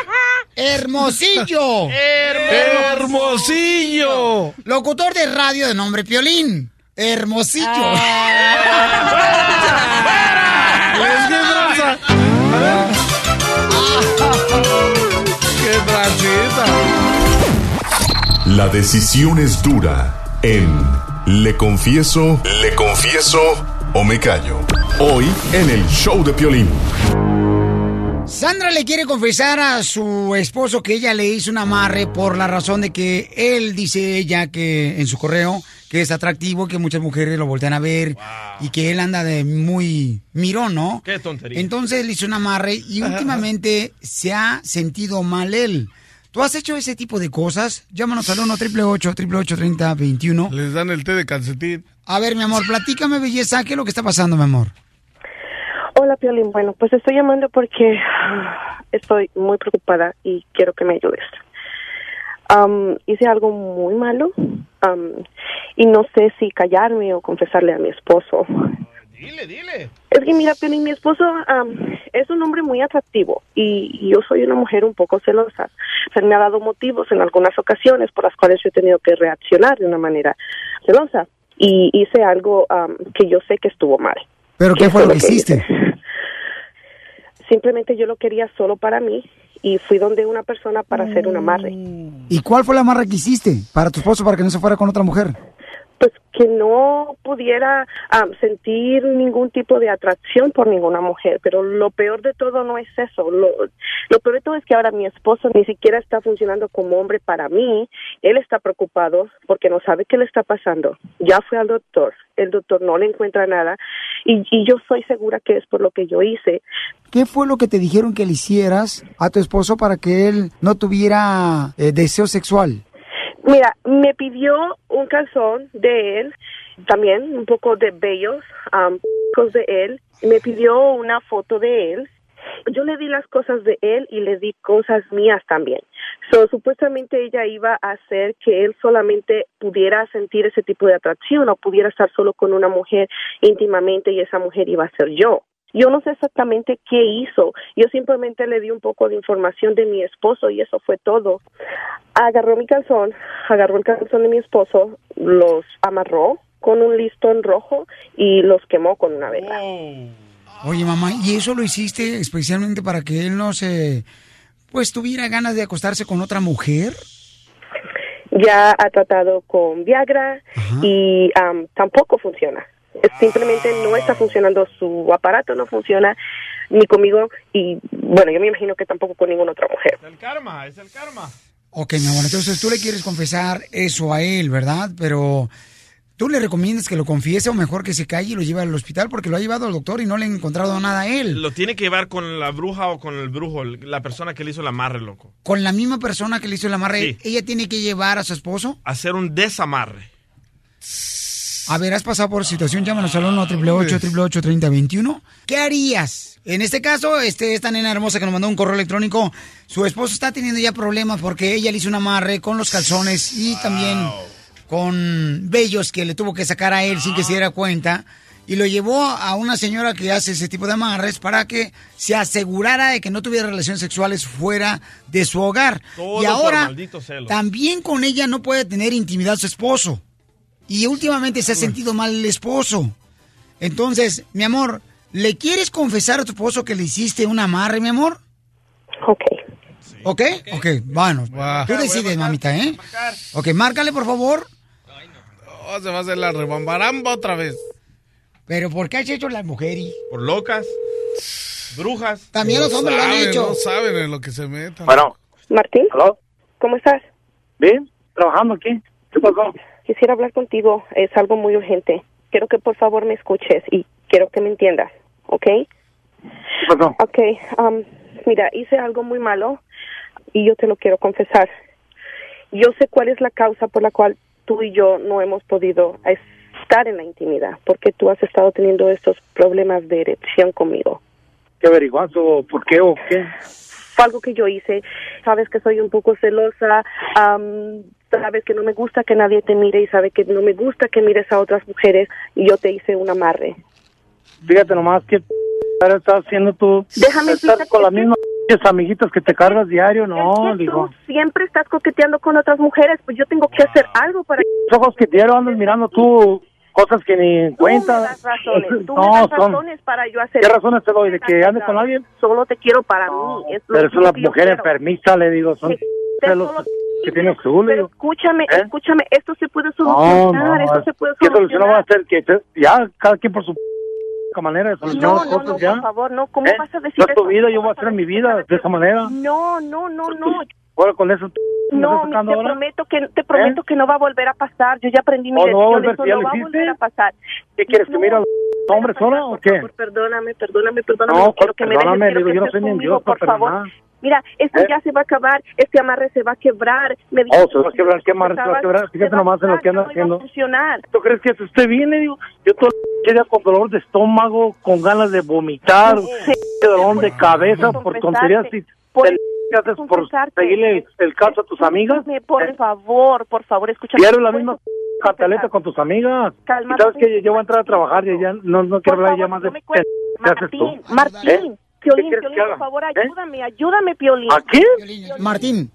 Hermosillo. Hermosillo. Locutor de radio de nombre Piolín. Hermosillo. Les qué tranza. A ver. Qué. La decisión es dura en Le Confieso, Le Confieso o Me Callo. Hoy en el show de Piolín. Sandra le quiere confesar a su esposo que ella le hizo un amarre por la razón de que él dice ella que en su correo que es atractivo, que muchas mujeres lo voltean a ver y que él anda de muy mirón, ¿no? Qué tontería. Entonces le hizo un amarre y últimamente se ha sentido mal él. ¿Tú has hecho ese tipo de cosas? Llámanos al 1 888 30 21 Les dan el té de calcetín. A ver, mi amor, platícame, belleza, ¿qué es lo que está pasando, mi amor? Hola, Piolín. Bueno, pues estoy llamando porque estoy muy preocupada y quiero que me ayudes. Am, hice algo muy malo am, y no sé si callarme o confesarle a mi esposo. Dile, dile. Es que mira, Piolín, mi esposo am, es un hombre muy atractivo y, yo soy una mujer un poco celosa. Se me ha dado motivos en algunas ocasiones por las cuales yo he tenido que reaccionar de una manera celosa y hice algo que yo sé que estuvo mal. ¿Pero qué fue lo que hiciste? Simplemente yo lo quería solo para mí y fui donde una persona para hacer un amarre. ¿Y cuál fue la amarre que hiciste para tu esposo para que no se fuera con otra mujer? Pues que no pudiera am, sentir ningún tipo de atracción por ninguna mujer, pero lo peor de todo no es eso. Lo, lo peor de todo es que ahora mi esposo ni siquiera está funcionando como hombre para mí. Él está preocupado porque no sabe qué le está pasando. Ya fue al doctor, el doctor no le encuentra nada y, y yo soy segura que es por lo que yo hice. ¿Qué fue lo que te dijeron que le hicieras a tu esposo para que él no tuviera eh, deseo sexual? Mira, me pidió un calzón de él, también un poco de bellos, um, de él. Me pidió una foto de él. Yo le di las cosas de él y le di cosas mías también. So, supuestamente ella iba a hacer que él solamente pudiera sentir ese tipo de atracción o pudiera estar solo con una mujer íntimamente y esa mujer iba a ser yo. Yo no sé exactamente qué hizo. Yo simplemente le di un poco de información de mi esposo y eso fue todo. Agarró mi calzón, agarró el calzón de mi esposo, los amarró con un listón rojo y los quemó con una vela. Oye, mamá, ¿y eso lo hiciste especialmente para que él no se, pues, tuviera ganas de acostarse con otra mujer? Ya ha tratado con Viagra y am, tampoco funciona. Es Simplemente no está funcionando, su aparato no funciona ni conmigo y bueno, yo me imagino que tampoco con ninguna otra mujer. El karma, es el karma. Ok, mi amor, entonces tú le quieres confesar eso a él, ¿verdad? Pero tú le recomiendas que lo confiese o mejor que se calle y lo lleve al hospital porque lo ha llevado al doctor y no le han encontrado nada a él. Lo tiene que llevar con la bruja o con el brujo, la persona que le hizo el amarre, loco. Con la misma persona que le hizo el amarre, Sí. ella tiene que llevar a su esposo. Hacer un desamarre. A ver, has pasado por situación, llámanos al 1 888 3021 ¿Qué harías? En este caso, este, esta nena hermosa que nos mandó un correo electrónico, su esposo está teniendo ya problemas porque ella le hizo un amarre con los calzones y también con vellos que le tuvo que sacar a él sin que se diera cuenta. Y lo llevó a una señora que hace ese tipo de amarres para que se asegurara de que no tuviera relaciones sexuales fuera de su hogar. Todo y ahora también con ella no puede tener intimidad su esposo. Y últimamente se ha sentido mal el esposo. Entonces, mi amor, ¿le quieres confesar a tu esposo que le hiciste un amarre, mi amor? Ok. ¿Ok? Ok, bueno. Tú decides, mamita, ¿eh? Ok, márcale, por favor. Oh, se va a hacer la rebambaramba otra vez. Pero ¿por qué has hecho las mujeres? Por locas, brujas. También los hombres lo han saben, hecho. No saben en lo que se metan. Martín. ¿Cómo estás? Bien, trabajando aquí. ¿Qué pasó? Quisiera hablar contigo, es algo muy urgente. Quiero que por favor me escuches y quiero que me entiendas, ¿ok? ¿Qué pasó? Ok, um, mira, hice algo muy malo y yo te lo quiero confesar. Yo sé cuál es la causa por la cual tú y yo no hemos podido estar en la intimidad, porque tú has estado teniendo estos problemas de erección conmigo. ¿Qué averiguas o por qué o qué? Fue algo que yo hice, sabes que soy un poco celosa, am, sabes que no me gusta que nadie te mire y sabes que no me gusta que mires a otras mujeres y yo te hice un amarre. Fíjate nomás que estás haciendo tú. Déjame estar con las mismas amiguitas que te cargas diario, no, Es que digo. tú siempre estás coqueteando con otras mujeres, pues yo tengo que hacer algo para Los ojos que diario andas mirando tú cosas que ni Tú me cuenta. das razones, tú me no, das son. para yo hacer ¿Qué razones te doy? ¿De que ande con alguien? Solo te quiero para mí. Es Pero es una mujer enfermiza, le digo. Son celos solo- que tú, le Pero digo. escúchame, ¿Eh? escúchame, esto se puede No, solucionar, no, esto se puede ¿qué solución va a solucionar. hacer? Que ya, cada quien por su manera de solucionar No, las no, cosas, no, ya. por favor, no, ¿cómo ¿Eh? vas a decir No es tu eso? vida, yo voy a hacer mi vida de esa manera. No, no, no, no. Ahora con eso, ¿me No, te ahora? prometo que te prometo que no va a volver a pasar. Yo ya aprendí mi ¿Oh, no lección, volver? eso ¿Ya no va a volver a pasar. ¿Qué quieres que mire a los hombres ahora o qué? Perdóname, perdóname, perdóname. No, no quiero que me dejes, quiero digo, que yo no soy ni Dios por favor. Mira, esto ¿Eh? ya se va a acabar, este amarre se va a quebrar. Me Oh, se va a quebrar, ¿qué amarre se va a quebrar? Fíjate nomás en lo que anda haciendo. ¿Tú crees que esté bien? Le digo, yo todo día con dolor de estómago, con ganas de vomitar, dolor de cabeza por tonterías y Por te ¿qué haces por seguirle el, el caso a tus amigas. Por favor, por favor, escúchame. Diario la misma cantaleta con tus amigas. Calma, sabes que yo voy a entrar a trabajar y ya no, no quiero hablar ya más de... ¿Qué haces tú? Martín, ¿Eh? Piolín, ¿Qué quieres Piolín, que por favor, ¿Eh? ayúdame, ayúdame, Piolín. ¿A qué? Martín.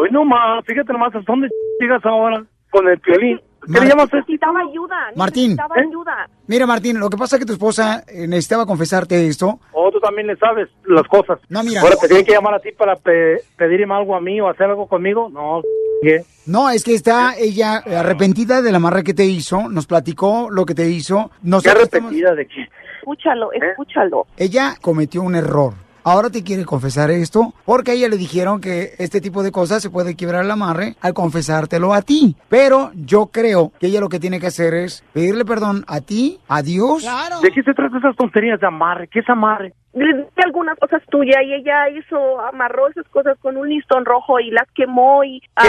Hoy no más, fíjate nomás hasta dónde llegas ahora con el piolín. ¿Qué le llamas? Necesitaba ayuda. Martín. Necesitaba ¿Eh? ayuda. Mira, Martín, lo que pasa es que tu esposa eh, necesitaba confesarte esto. O tú también le sabes las cosas. No, mira. Ahora te tienen que llamar a ti para pe- pedirme algo a mí o hacer algo conmigo. No, ¿qué? No, es que está ella arrepentida del amarre que te hizo, nos platicó lo que te hizo. ¿Qué Nosotros estamos- arrepentida de qué? Escúchalo, escúchalo. Ella cometió un error. Ahora te quiere confesar esto porque a ella le dijeron que este tipo de cosas se puede quebrar el amarre al confesártelo a ti. Pero yo creo que ella lo que tiene que hacer es pedirle perdón a ti, a Dios. ¿De qué se trata esas tonterías de amarre? ¿Qué es amarre? Le dije algunas cosas tuyas y ella hizo, amarró esas cosas con un listón rojo y las quemó y... ah,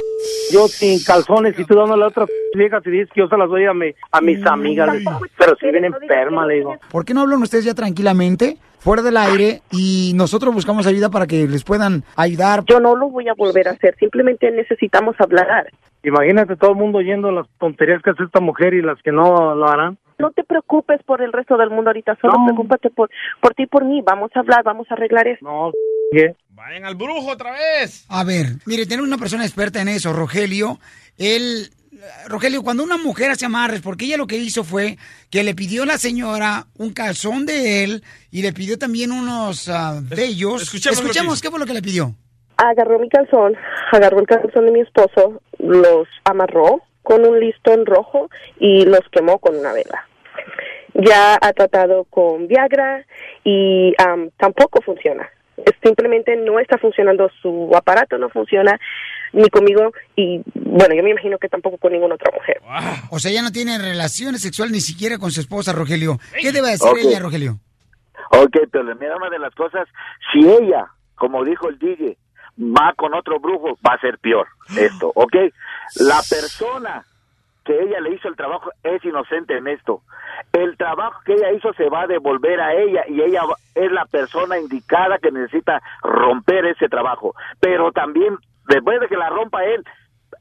Yo sin calzones y tú dándole a otras viejas y dices que yo se las doy a, mi- a mis amigas. le digo. Pero si viene enferma, le digo. ¿Por qué no hablan ustedes ya tranquilamente, fuera del aire, y nosotros buscamos ayuda para que les puedan ayudar? Yo no lo voy a volver a hacer, simplemente necesitamos hablar. Imagínate todo el mundo oyendo las tonterías que hace esta mujer y las que no lo harán. No te preocupes por el resto del mundo ahorita, solo No. preocúpate por, por ti y por mí. Vamos a hablar, vamos a arreglar esto. No, ¿qué? Vayan al brujo otra vez. A ver, mire, tener una persona experta en eso, Rogelio, él... Rogelio, cuando una mujer hace amarres, porque ella lo que hizo fue que le pidió a la señora un calzón de él y le pidió también unos ah, bellos. escuchemos Escuchemos qué fue lo que le pidió. Agarró mi calzón, agarró el calzón de mi esposo, los amarró con un listón rojo y los quemó con una vela. Ya ha tratado con Viagra y am, tampoco funciona. Simplemente no está funcionando, su aparato no funciona ni conmigo y bueno, yo me imagino que tampoco con ninguna otra mujer. O sea, ella no tiene relaciones sexuales ni siquiera con su esposa, Rogelio. ¿Qué debe hacer Ok. ella, Rogelio? Ok, pero mira una de las cosas, si ella, como dijo el DJ, va con otro brujo, va a ser peor esto, ¿ok? La persona que ella le hizo el trabajo es inocente en esto. El trabajo que ella hizo se va a devolver a ella y ella es la persona indicada que necesita romper ese trabajo. Pero también, después de que la rompa él,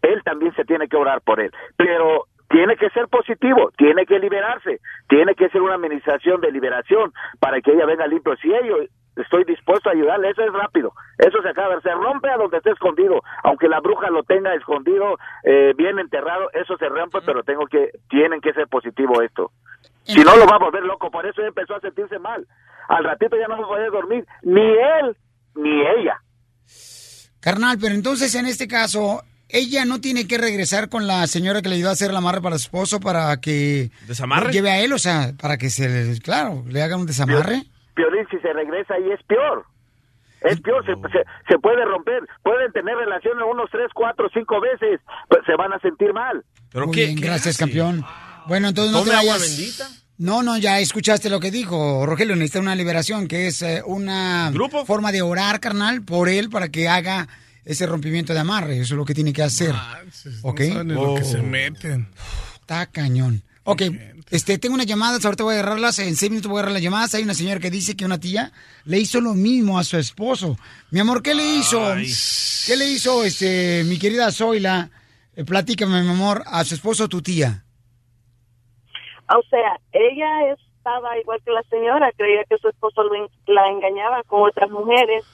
él también se tiene que orar por él. Pero tiene que ser positivo, tiene que liberarse, tiene que ser una administración de liberación para que ella venga limpio. Si ello estoy dispuesto a ayudarle, eso es rápido, eso se acaba, se rompe a donde esté escondido, aunque la bruja lo tenga escondido, eh, bien enterrado, eso se rompe, pero tengo que, tienen que ser positivo esto. Si no lo va a volver loco, por eso empezó a sentirse mal. Al ratito ya no va a poder dormir, ni él, ni ella. Carnal, pero entonces en este caso, ella no tiene que regresar con la señora que le ayudó a hacer el amarre para su esposo para que ¿Desamarre? lleve a él, o sea, para que se, le- claro, le hagan un desamarre. Piolín, si se regresa ahí es peor. Es peor, se, se, se puede romper. Pueden tener relaciones unos tres, cuatro, cinco veces, pero se van a sentir mal. Muy bien, gracias, campeón. Bueno, entonces no te ¿Tome agua vayas. bendita? No, no, ya escuchaste lo que dijo Rogelio. Necesita una liberación, que es eh, una forma de orar, carnal, por él para que haga ese rompimiento de amarre. Eso es lo que tiene que hacer. ¿Ok? saben ni lo que se meten. Está cañón. Ok, este, tengo unas llamadas, ahorita voy a agarrarlas, en seis minutos voy a agarrar las llamadas. Hay una señora que dice que una tía le hizo lo mismo a su esposo. Mi amor, ¿qué le hizo? ¿Qué le hizo, este, mi querida Zoila? Eh, platícame, mi amor, a su esposo, tu tía. O sea, ella estaba igual que la señora, creía que su esposo lo en- la engañaba con otras mujeres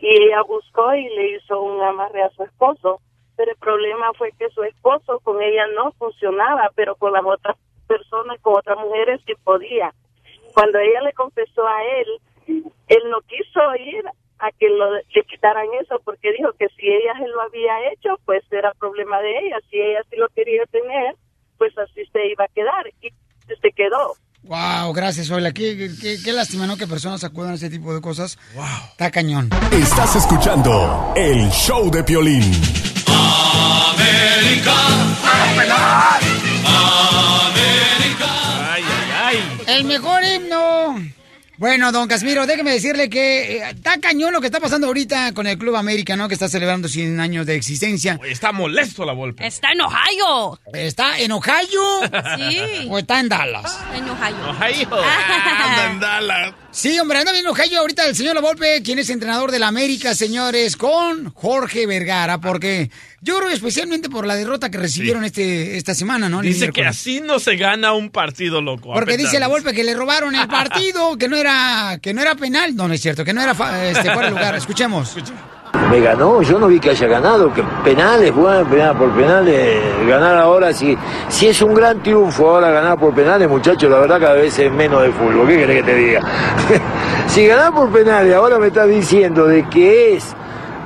y ella buscó y le hizo un amarre a su esposo. Pero el problema fue que su esposo con ella no funcionaba, pero con las otras personas, con otras mujeres sí podía. Cuando ella le confesó a él, él no quiso ir a que lo, le quitaran eso porque dijo que si ella se lo había hecho, pues era problema de ella. Si ella sí lo quería tener, pues así se iba a quedar. Y se quedó. Wow, gracias, Zoila. Qué, qué, qué- lástima, ¿no? Que personas acudan a ese tipo de cosas. Wow. Está cañón. Estás escuchando el show de Piolín. Ay, ay, ay. El mejor himno. Bueno, don Casimiro, déjeme decirle que eh, está cañón lo que está pasando ahorita con el Club América, ¿no? Que está celebrando 100 años de existencia. Está molesto la Volpe. Está en Ohio. ¿Está en Ohio? Sí. ¿O está en Dallas? En Ohio. Ohio. Anda en Dallas. Sí, hombre, anda bien en Ohio ahorita el señor La Volpe, quien es entrenador del América, señores, con Jorge Vergara, porque yo creo especialmente por la derrota que recibieron este esta semana, ¿no? Dice que así no se gana un partido, loco. Porque dice la. Volpe que le robaron el partido, que no era que no era penal. No, no es cierto, que no era este, fuera de lugar. Escuchemos. Me ganó, yo no vi que haya ganado, que penales, bueno, penal por penales, ganar ahora, si, si es un gran triunfo ahora ganar por penales, muchachos, la verdad cada vez es menos de fútbol, ¿qué querés que te diga? si ganar por penales, ahora me estás diciendo de que es,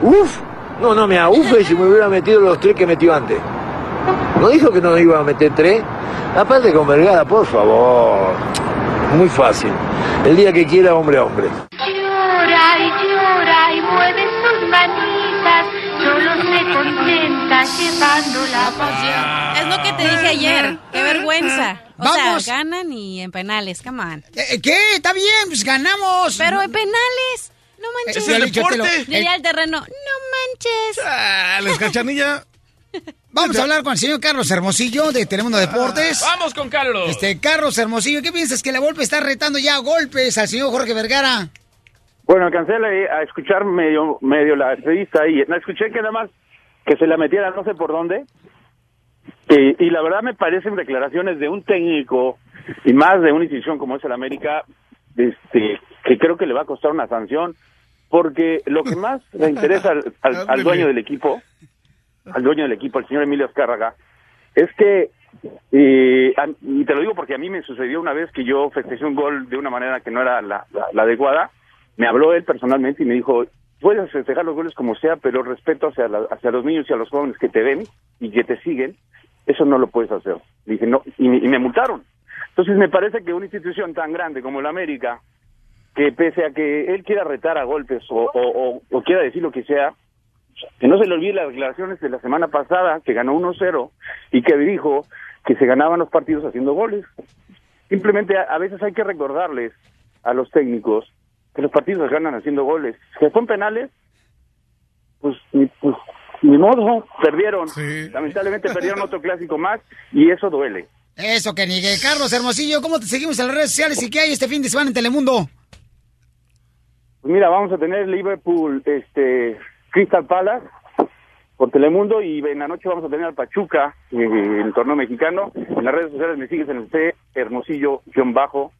uff, no, no me agufe si me hubiera metido los tres que metió antes. ¿No dijo que no iba a meter tres? Aparte con Vergara, por favor. Muy fácil. El día que quiera, hombre a hombre. Manitas, solo se contenta llevando la paz. Es lo que te dije ayer. Qué vergüenza. O Vamos. sea, ganan y en penales, come on. Eh, ¿Qué? Está bien, pues ganamos. Pero en penales. No manches. Es el deporte. Diría al terreno, no manches. Chales, cachanilla. Vamos a hablar con el señor Carlos Hermosillo de Telemundo Deportes. Vamos con Carlos. Este, Carlos Hermosillo, ¿qué piensas? Que la Volpe está retando ya a golpes al señor Jorge Vergara. Bueno, alcancé a escuchar medio, medio la entrevista y no escuché que nada más que se la metiera no sé por dónde. Y, y la verdad me parecen declaraciones de un técnico y más de una institución como es el América, este, que creo que le va a costar una sanción, porque lo que más le interesa al, al- al dueño del equipo, al dueño del equipo, el señor Emilio Azcárraga, es que, eh, a- y te lo digo porque a mí me sucedió una vez que yo festejé un gol de una manera que no era la, la- la adecuada, me habló él personalmente y me dijo, puedes festejar los goles como sea, pero respeto hacia, la- los niños y a los jóvenes que te ven y que te siguen, eso no lo puedes hacer. Dije, no, y, me- multaron. Entonces me parece que una institución tan grande como la América, que pese a que él quiera retar a golpes o, o- quiera decir lo que sea, que no se le olvide las declaraciones de la semana pasada, que ganó 1-0 y que dijo que se ganaban los partidos haciendo goles. Simplemente a veces hay que recordarles a los técnicos que los partidos se ganan haciendo goles. Que son penales, pues ni, pues, ni modo, perdieron. Lamentablemente perdieron otro clásico más y eso duele. Eso que niegue. Carlos Hermosillo, ¿cómo te seguimos en las redes sociales y qué hay este fin de semana en Telemundo? Pues mira, vamos a tener Liverpool, este, Crystal Palace por Telemundo y en la noche vamos a tener al Pachuca eh, en el torneo mexicano. En las redes sociales me sigues en el C Hermosillo-bajo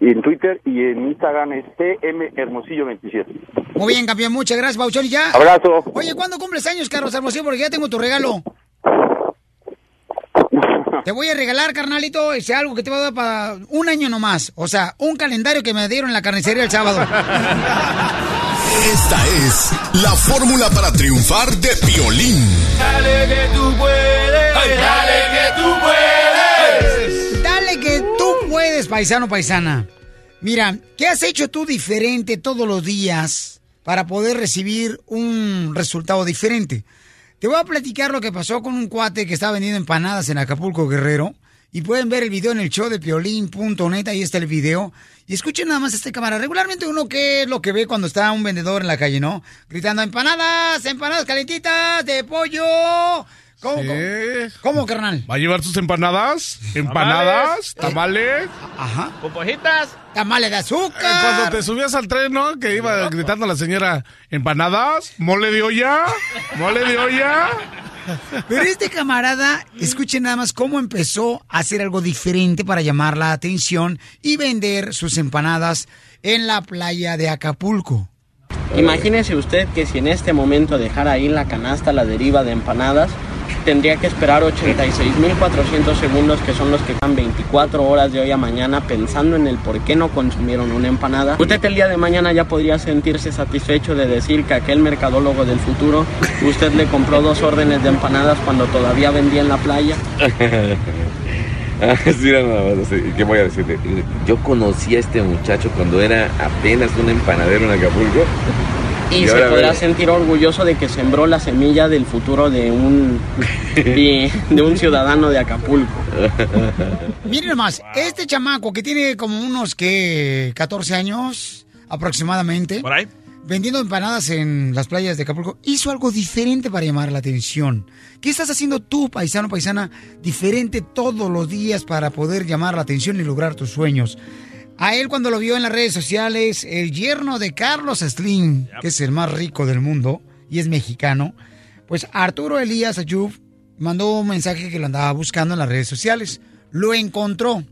en Twitter y en Instagram es TM Hermosillo 27. Muy bien, campeón. Muchas gracias, Bauchón. Y ya. Abrazo. Oye, ¿cuándo cumples años, Carlos Hermosillo? Porque ya tengo tu regalo. Te voy a regalar, carnalito, ese algo que te va a dar para un año nomás. O sea, un calendario que me dieron en la carnicería el sábado. Esta es la fórmula para triunfar de Piolín. Dale que tú puedes, dale que tú puedes. Puedes, paisano, paisana. Mira, ¿qué has hecho tú diferente todos los días para poder recibir un resultado diferente? Te voy a platicar lo que pasó con un cuate que estaba vendiendo empanadas en Acapulco, Guerrero. Y pueden ver el video en el show de piolín.net, ahí está el video. Y escuchen nada más este cámara. Regularmente uno qué es lo que ve cuando está un vendedor en la calle, ¿no? Gritando, empanadas, empanadas calentitas de pollo. ¿Cómo, cómo, cómo, carnal? ¿Va a llevar sus empanadas? ¿Empanadas? ¿Tamales? Ajá. Popojitas. Tamales de azúcar. Eh, Cuando te subías al tren, ¿no? Que iba gritando la señora, ¿empanadas? ¿Mole de olla? ¿Mole de olla? Pero este camarada, escuchen nada más cómo empezó a hacer algo diferente para llamar la atención y vender sus empanadas en la playa de Acapulco. Imagínese usted que si en este momento dejara ahí la canasta la deriva de empanadas, tendría que esperar 86.400 segundos, que son los que están 24 horas de hoy a mañana pensando en el por qué no consumieron una empanada. Usted el día de mañana ya podría sentirse satisfecho de decir que aquel mercadólogo del futuro, usted le compró dos órdenes de empanadas cuando todavía vendía en la playa. No sé, ¿qué voy a decirte? Yo conocí a este muchacho cuando era apenas un empanadero en Acapulco. Y, se podrá ve- sentir orgulloso de que sembró la semilla del futuro de un, de, de un ciudadano de Acapulco. Miren nomás, este chamaco que tiene como unos que 14 años aproximadamente. Por ahí. Vendiendo empanadas en las playas de Acapulco, hizo algo diferente para llamar la atención. ¿Qué estás haciendo tú, paisano, paisana, diferente todos los días para poder llamar la atención y lograr tus sueños? A él cuando lo vio en las redes sociales, el yerno de Carlos Slim, que es el más rico del mundo y es mexicano, pues Arturo Elías Ayub mandó un mensaje que lo andaba buscando en las redes sociales. Lo encontró.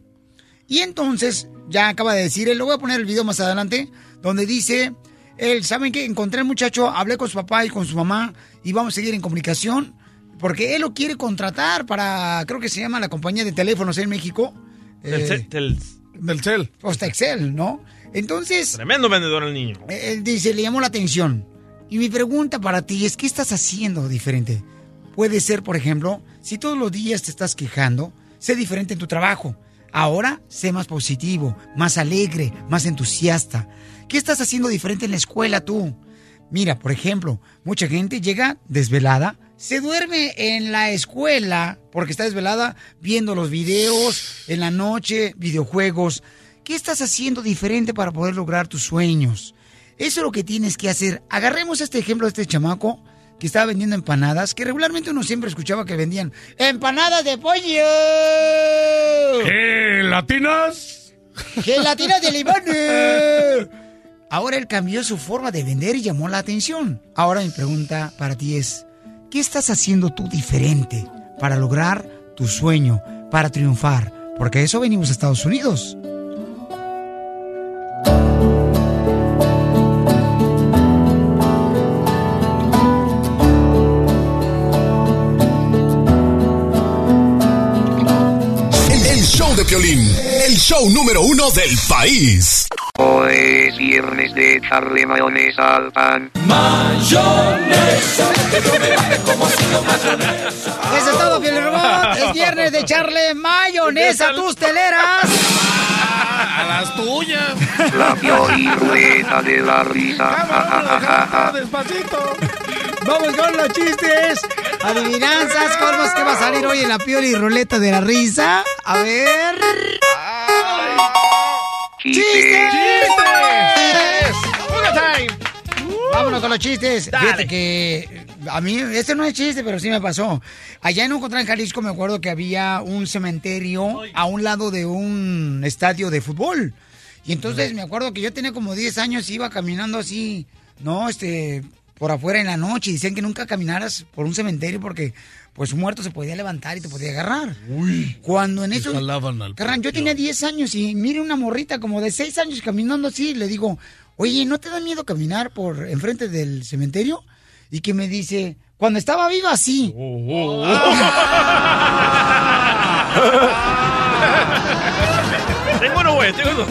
Y entonces, ya acaba de decir, él, lo voy a poner el video más adelante, donde dice él, ¿saben qué? Encontré al muchacho, hablé con su papá y con su mamá y vamos a seguir en comunicación porque él lo quiere contratar para, creo que se llama la compañía de teléfonos en México. Telcel- tel- Telcel. Excel, ¿no? Entonces, Tremendo vendedor el niño. eh, él dice, le llamó la atención. Y mi pregunta para ti es, ¿qué estás haciendo diferente? Puede ser, por ejemplo, si todos los días te estás quejando, sé diferente en tu trabajo. Ahora, sé más positivo, más alegre, más entusiasta. ¿Qué estás haciendo diferente en la escuela tú? Mira, por ejemplo, mucha gente llega desvelada, se duerme en la escuela porque está desvelada viendo los videos en la noche, videojuegos. ¿Qué estás haciendo diferente para poder lograr tus sueños? Eso es lo que tienes que hacer. Agarremos este ejemplo de este chamaco que estaba vendiendo empanadas, que regularmente uno siempre escuchaba que vendían empanadas de pollo. ¿Qué? ¿Latinas? Gelatina de limón. Ahora él cambió su forma de vender y llamó la atención. Ahora mi pregunta para ti es, ¿qué estás haciendo tú diferente para lograr tu sueño, para triunfar? Porque a eso venimos a Estados Unidos. El, show de Piolín, el show número uno del país. Es viernes de echarle mayonesa al pan. Mayonesa, que yo me baje como si no mayonesa. Eso es todo, Piel Robot. Es viernes de echarle mayonesa a tus teleras. A las tuyas. La Pioli Rueda de la risa. Ja, ja, ja, ja. Despacito. Vamos con los chistes. Adivinanzas, colmos que va a salir hoy en la pioli ruleta de la risa. A ver. ¡Chistes! Vámonos con los chistes. Fíjate que a mí, este no es chiste, pero sí me pasó. Allá en Ocotlán, Jalisco, me acuerdo que había un cementerio a un lado de un estadio de fútbol. Y entonces me acuerdo que yo tenía como 10 años y iba caminando así, ¿no? Este, por afuera en la noche. Y decían que nunca caminaras por un cementerio porque, pues, un muerto se podía levantar y te podía agarrar. Uy. Cuando en eso... al Carnal, yo tenía 10 años y mire una morrita como de 6 años caminando así. Le digo, oye, ¿no te da miedo caminar por enfrente del cementerio? Y que me dice, cuando estaba viva, sí. tengo uno, güey, tengo uno.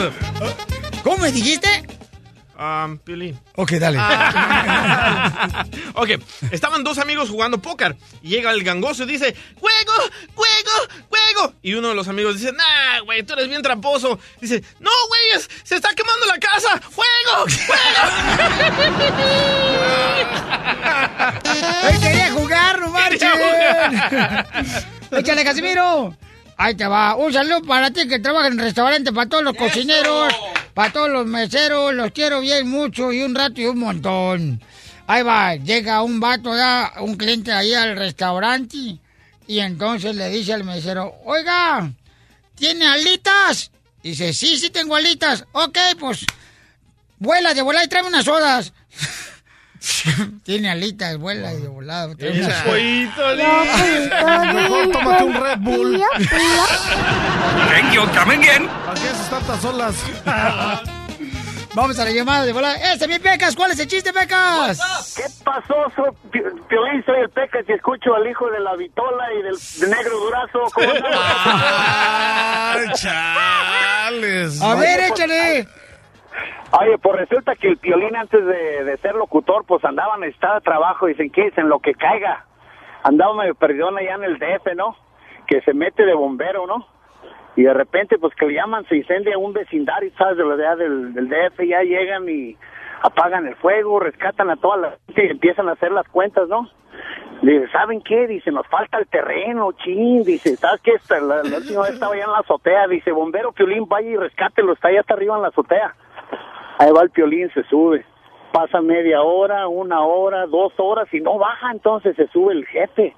¿Cómo me dijiste? Um, Piolín. Ok, dale. ok, estaban dos amigos jugando póker. Y llega el gangoso y dice, ¡Juego! ¡Juego! ¡Juego! Y uno de los amigos dice, ¡Nah, güey, tú eres bien tramposo! Dice, ¡No, güeyes! ¡Se está quemando la casa! ¡Juego! ¡Juego! ¡Él quería jugar, no marchen! ¡Échale, Casimiro! Ahí te va. Un saludo para ti que trabaja en el restaurante, para todos los cocineros, para todos los meseros. Los quiero bien mucho y un rato y un montón. Ahí va. Llega un vato, ya, un cliente ahí al restaurante. Y entonces le dice al mesero, oiga, ¿tiene alitas? Dice, sí, sí tengo alitas. Ok, pues, vuela de volada y tráeme unas sodas. Tiene alitas, vuela y de unas sodas. pollito, Mejor tómate un Red Bull. Thank you, come again. ¿Para qué haces tantas olas? Vamos a la llamada de volada. ¡Ese mi Pecas! ¿Cuál es el chiste, Pecas? ¿Qué pasó? Pi- Piolín, soy el Pecas y escucho al hijo de la Vitola y del de Negro Durazo. ¿Cómo Ay, chales. A ver, échale. Oye, pues resulta que el Piolín antes de, ser locutor, pues andaba necesitado de trabajo. Dicen, ¿qué? Dicen, lo que caiga. Andaba medio perdido allá en el DF, ¿no? Que se mete de bombero, ¿no? Y de repente, pues que le llaman, se incendia un vecindario, ¿sabes? De la idea del, del DF, ya llegan y apagan el fuego, rescatan a toda la gente y empiezan a hacer las cuentas, ¿no? Dice, ¿saben qué? Dice, nos falta el terreno, chin. Dice, ¿sabes qué? La, la última vez estaba allá en la azotea. Dice, bombero Piolín, vaya y rescátelo, está allá hasta arriba en la azotea. Ahí va el Piolín, se sube. Pasa media hora, una hora, dos horas y no baja, entonces se sube el jefe.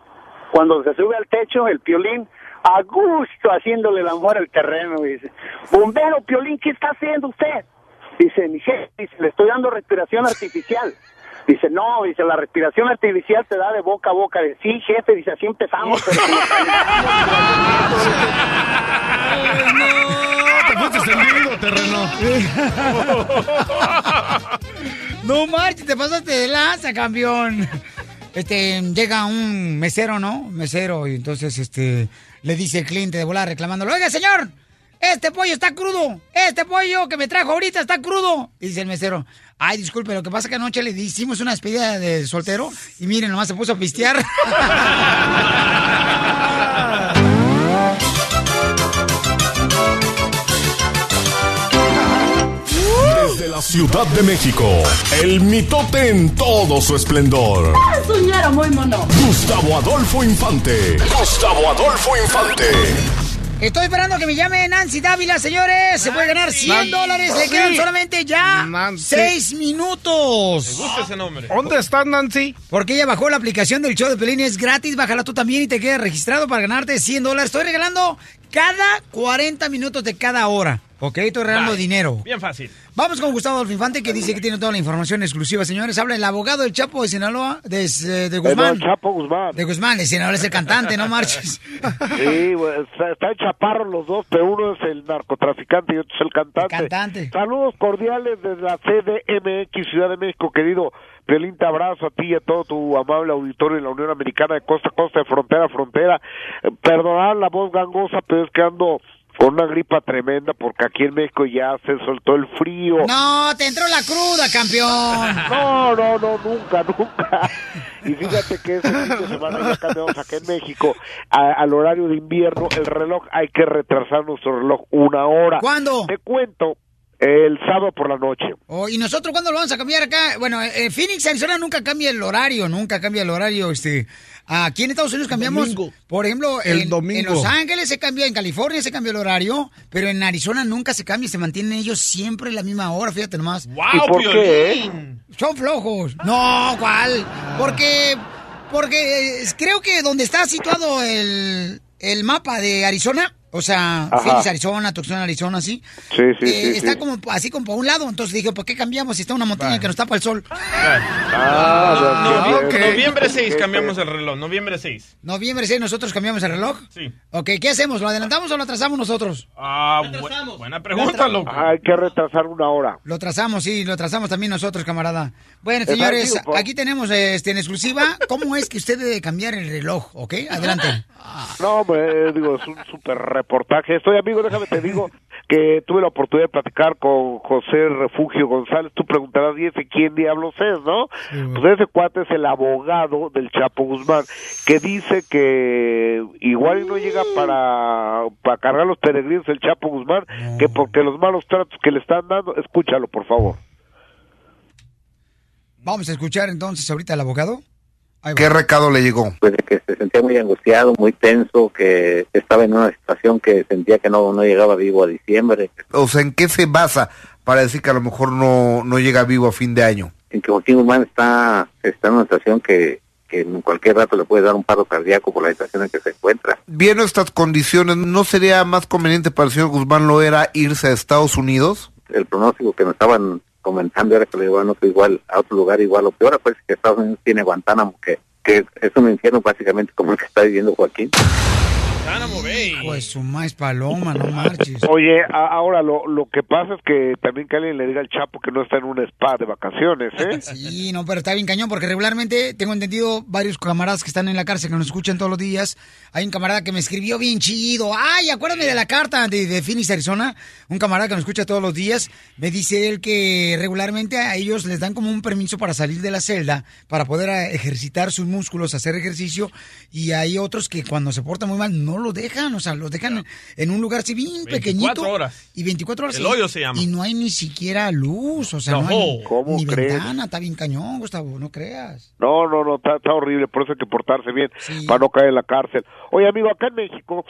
Cuando se sube al techo, el Piolín, a gusto, haciéndole el amor al terreno, dice, bombero Piolín, ¿qué está haciendo usted? Dice, mi jefe, dice, le estoy dando respiración artificial. Dice, no, dice, la respiración artificial te da de boca a boca. Dice, sí, jefe, dice, así empezamos, pero como Te fuiste terreno. No marches, te pasaste de lanza, campeón. Este, llega un mesero, ¿no? Mesero, y entonces, este, le dice el cliente de volar reclamándolo, oiga, señor, este pollo está crudo, este pollo que me trajo ahorita está crudo. Y dice el mesero, ay, disculpe, lo que pasa es que anoche le hicimos una despedida de soltero y miren, nomás se puso a pistear. Desde la Ciudad de México, el mitote en todo su esplendor. Es un muy mono. Gustavo Adolfo Infante. Gustavo Adolfo Infante. Estoy esperando que me llame Nancy Dávila, señores. Se puede ganar 100 Nancy. dólares. Le quedan solamente ya Nancy. 6 minutos. Me gusta ese nombre. ¿Dónde está Nancy? Porque ella bajó la aplicación del show de Pelín, es gratis, bájala tú también y te quedas registrado para ganarte 100 dólares. Estoy regalando cada 40 minutos de cada hora, ¿ok? Estoy regalando Dale. dinero. Bien fácil. Vamos con Gustavo Adolfo Infante que dice que tiene toda la información exclusiva, señores. Habla el abogado del Chapo de Sinaloa, de, eh, de Guzmán. El Chapo Guzmán. De Guzmán, de Sinaloa es el cantante, no marches. Sí, está- están chaparros los dos, pero uno es el narcotraficante y otro es el cantante. cantante. Saludos cordiales desde la CDMX Ciudad de México, querido. Piolín, te abrazo a ti y a todo tu amable auditorio en la Unión Americana de costa a costa, de frontera a frontera. Eh, Perdonad la voz gangosa, pero es que ando con una gripa tremenda porque aquí en México ya se soltó el frío. No, te entró la cruda, campeón. No, no, no, nunca, nunca. Y fíjate que ese fin de semana ya cambiamos acá en México a- al horario de invierno, el reloj hay que retrasar nuestro reloj una hora. ¿Cuándo? Te cuento, el sábado por la noche. Oh, ¿Y nosotros cuándo lo vamos a cambiar acá? Bueno, en Phoenix, Arizona nunca cambia el horario, nunca cambia el horario. Este, aquí en Estados Unidos cambiamos, Domingo. por ejemplo, El en, domingo. en Los Ángeles se cambia, en California se cambia el horario, pero en Arizona nunca se cambia, se mantienen ellos siempre la misma hora, fíjate nomás. ¡Wow, ¿Y por qué, eh? Son flojos. No, ¿cuál? Porque, porque eh, creo que donde está situado el, el mapa de Arizona, o sea, Ajá. Phoenix, Arizona, Tucson, Arizona, así, Sí, sí, eh, sí. está sí. como así como para un lado. Entonces dije, ¿por qué cambiamos si está una montaña que nos tapa el sol? Ah, No, no. Noviembre 6 cambiamos el reloj, noviembre 6. Noviembre 6, nosotros cambiamos el reloj. Sí. Ok, ¿qué hacemos? ¿Lo adelantamos o lo atrasamos nosotros? Ah, bu- buena pregunta, loco. Hay que retrasar una hora. Lo trazamos, sí, lo trazamos también nosotros, camarada. Bueno, señores, aquí tenemos este, en exclusiva cómo es que usted debe cambiar el reloj, ¿ok? Adelante. No, hombre, digo, es un super reportaje. Estoy, amigo, déjame te digo que tuve la oportunidad de platicar con José Refugio González. Tú preguntarás, ¿y ese quién diablos es, no? Pues ese cuate es el abogado del Chapo Guzmán, que dice que igual no llega para, para cargar los peregrinos el Chapo Guzmán, que porque los malos tratos que le están dando, escúchalo, por favor. Vamos a escuchar entonces ahorita al abogado. ¿Qué recado le llegó? pues de que se sentía muy angustiado, muy tenso, que estaba en una situación que sentía que no, no llegaba vivo a diciembre, O sea, ¿en qué se basa para decir que a lo mejor no, no llega vivo a fin de año? en que Joaquín Guzmán está, está en una situación que, que en cualquier rato le puede dar un paro cardíaco por la situación en que se encuentra. Viendo estas condiciones, ¿no sería más conveniente para el señor Guzmán Loera irse a Estados Unidos? El pronóstico que nos estaban comentando era que lo llevaban a otro igual, a otro lugar igual o peor, pues que Estados Unidos tiene Guantánamo, que, que es un infierno básicamente como el que está viviendo Joaquín. Pues su más paloma, no marches. Oye, a- ahora lo, lo que pasa es que también que alguien le diga al Chapo que no está en un spa de vacaciones, ¿eh? Sí, no, pero está bien cañón porque regularmente tengo entendido varios camaradas que están en la cárcel que nos escuchan todos los días. Hay un camarada que me escribió bien chido. Ay, acuérdame de la carta de, de Phoenix, Arizona. Un camarada que nos escucha todos los días. Me dice él que regularmente a ellos les dan como un permiso para salir de la celda, para poder ejercitar sus músculos, hacer ejercicio. Y hay otros que cuando se portan muy mal no lo dejan, o sea, los dejan en un lugar así bien 24 pequeñito. horas. Y 24 horas. El y- hoyo se llama. Y no hay ni siquiera luz, o sea, No. no, hay ¿Cómo ni crees? ventana, está bien cañón, Gustavo, no creas. No, no, no, está, está horrible, por eso hay que portarse bien para no caer en la cárcel. Oye, amigo, acá en México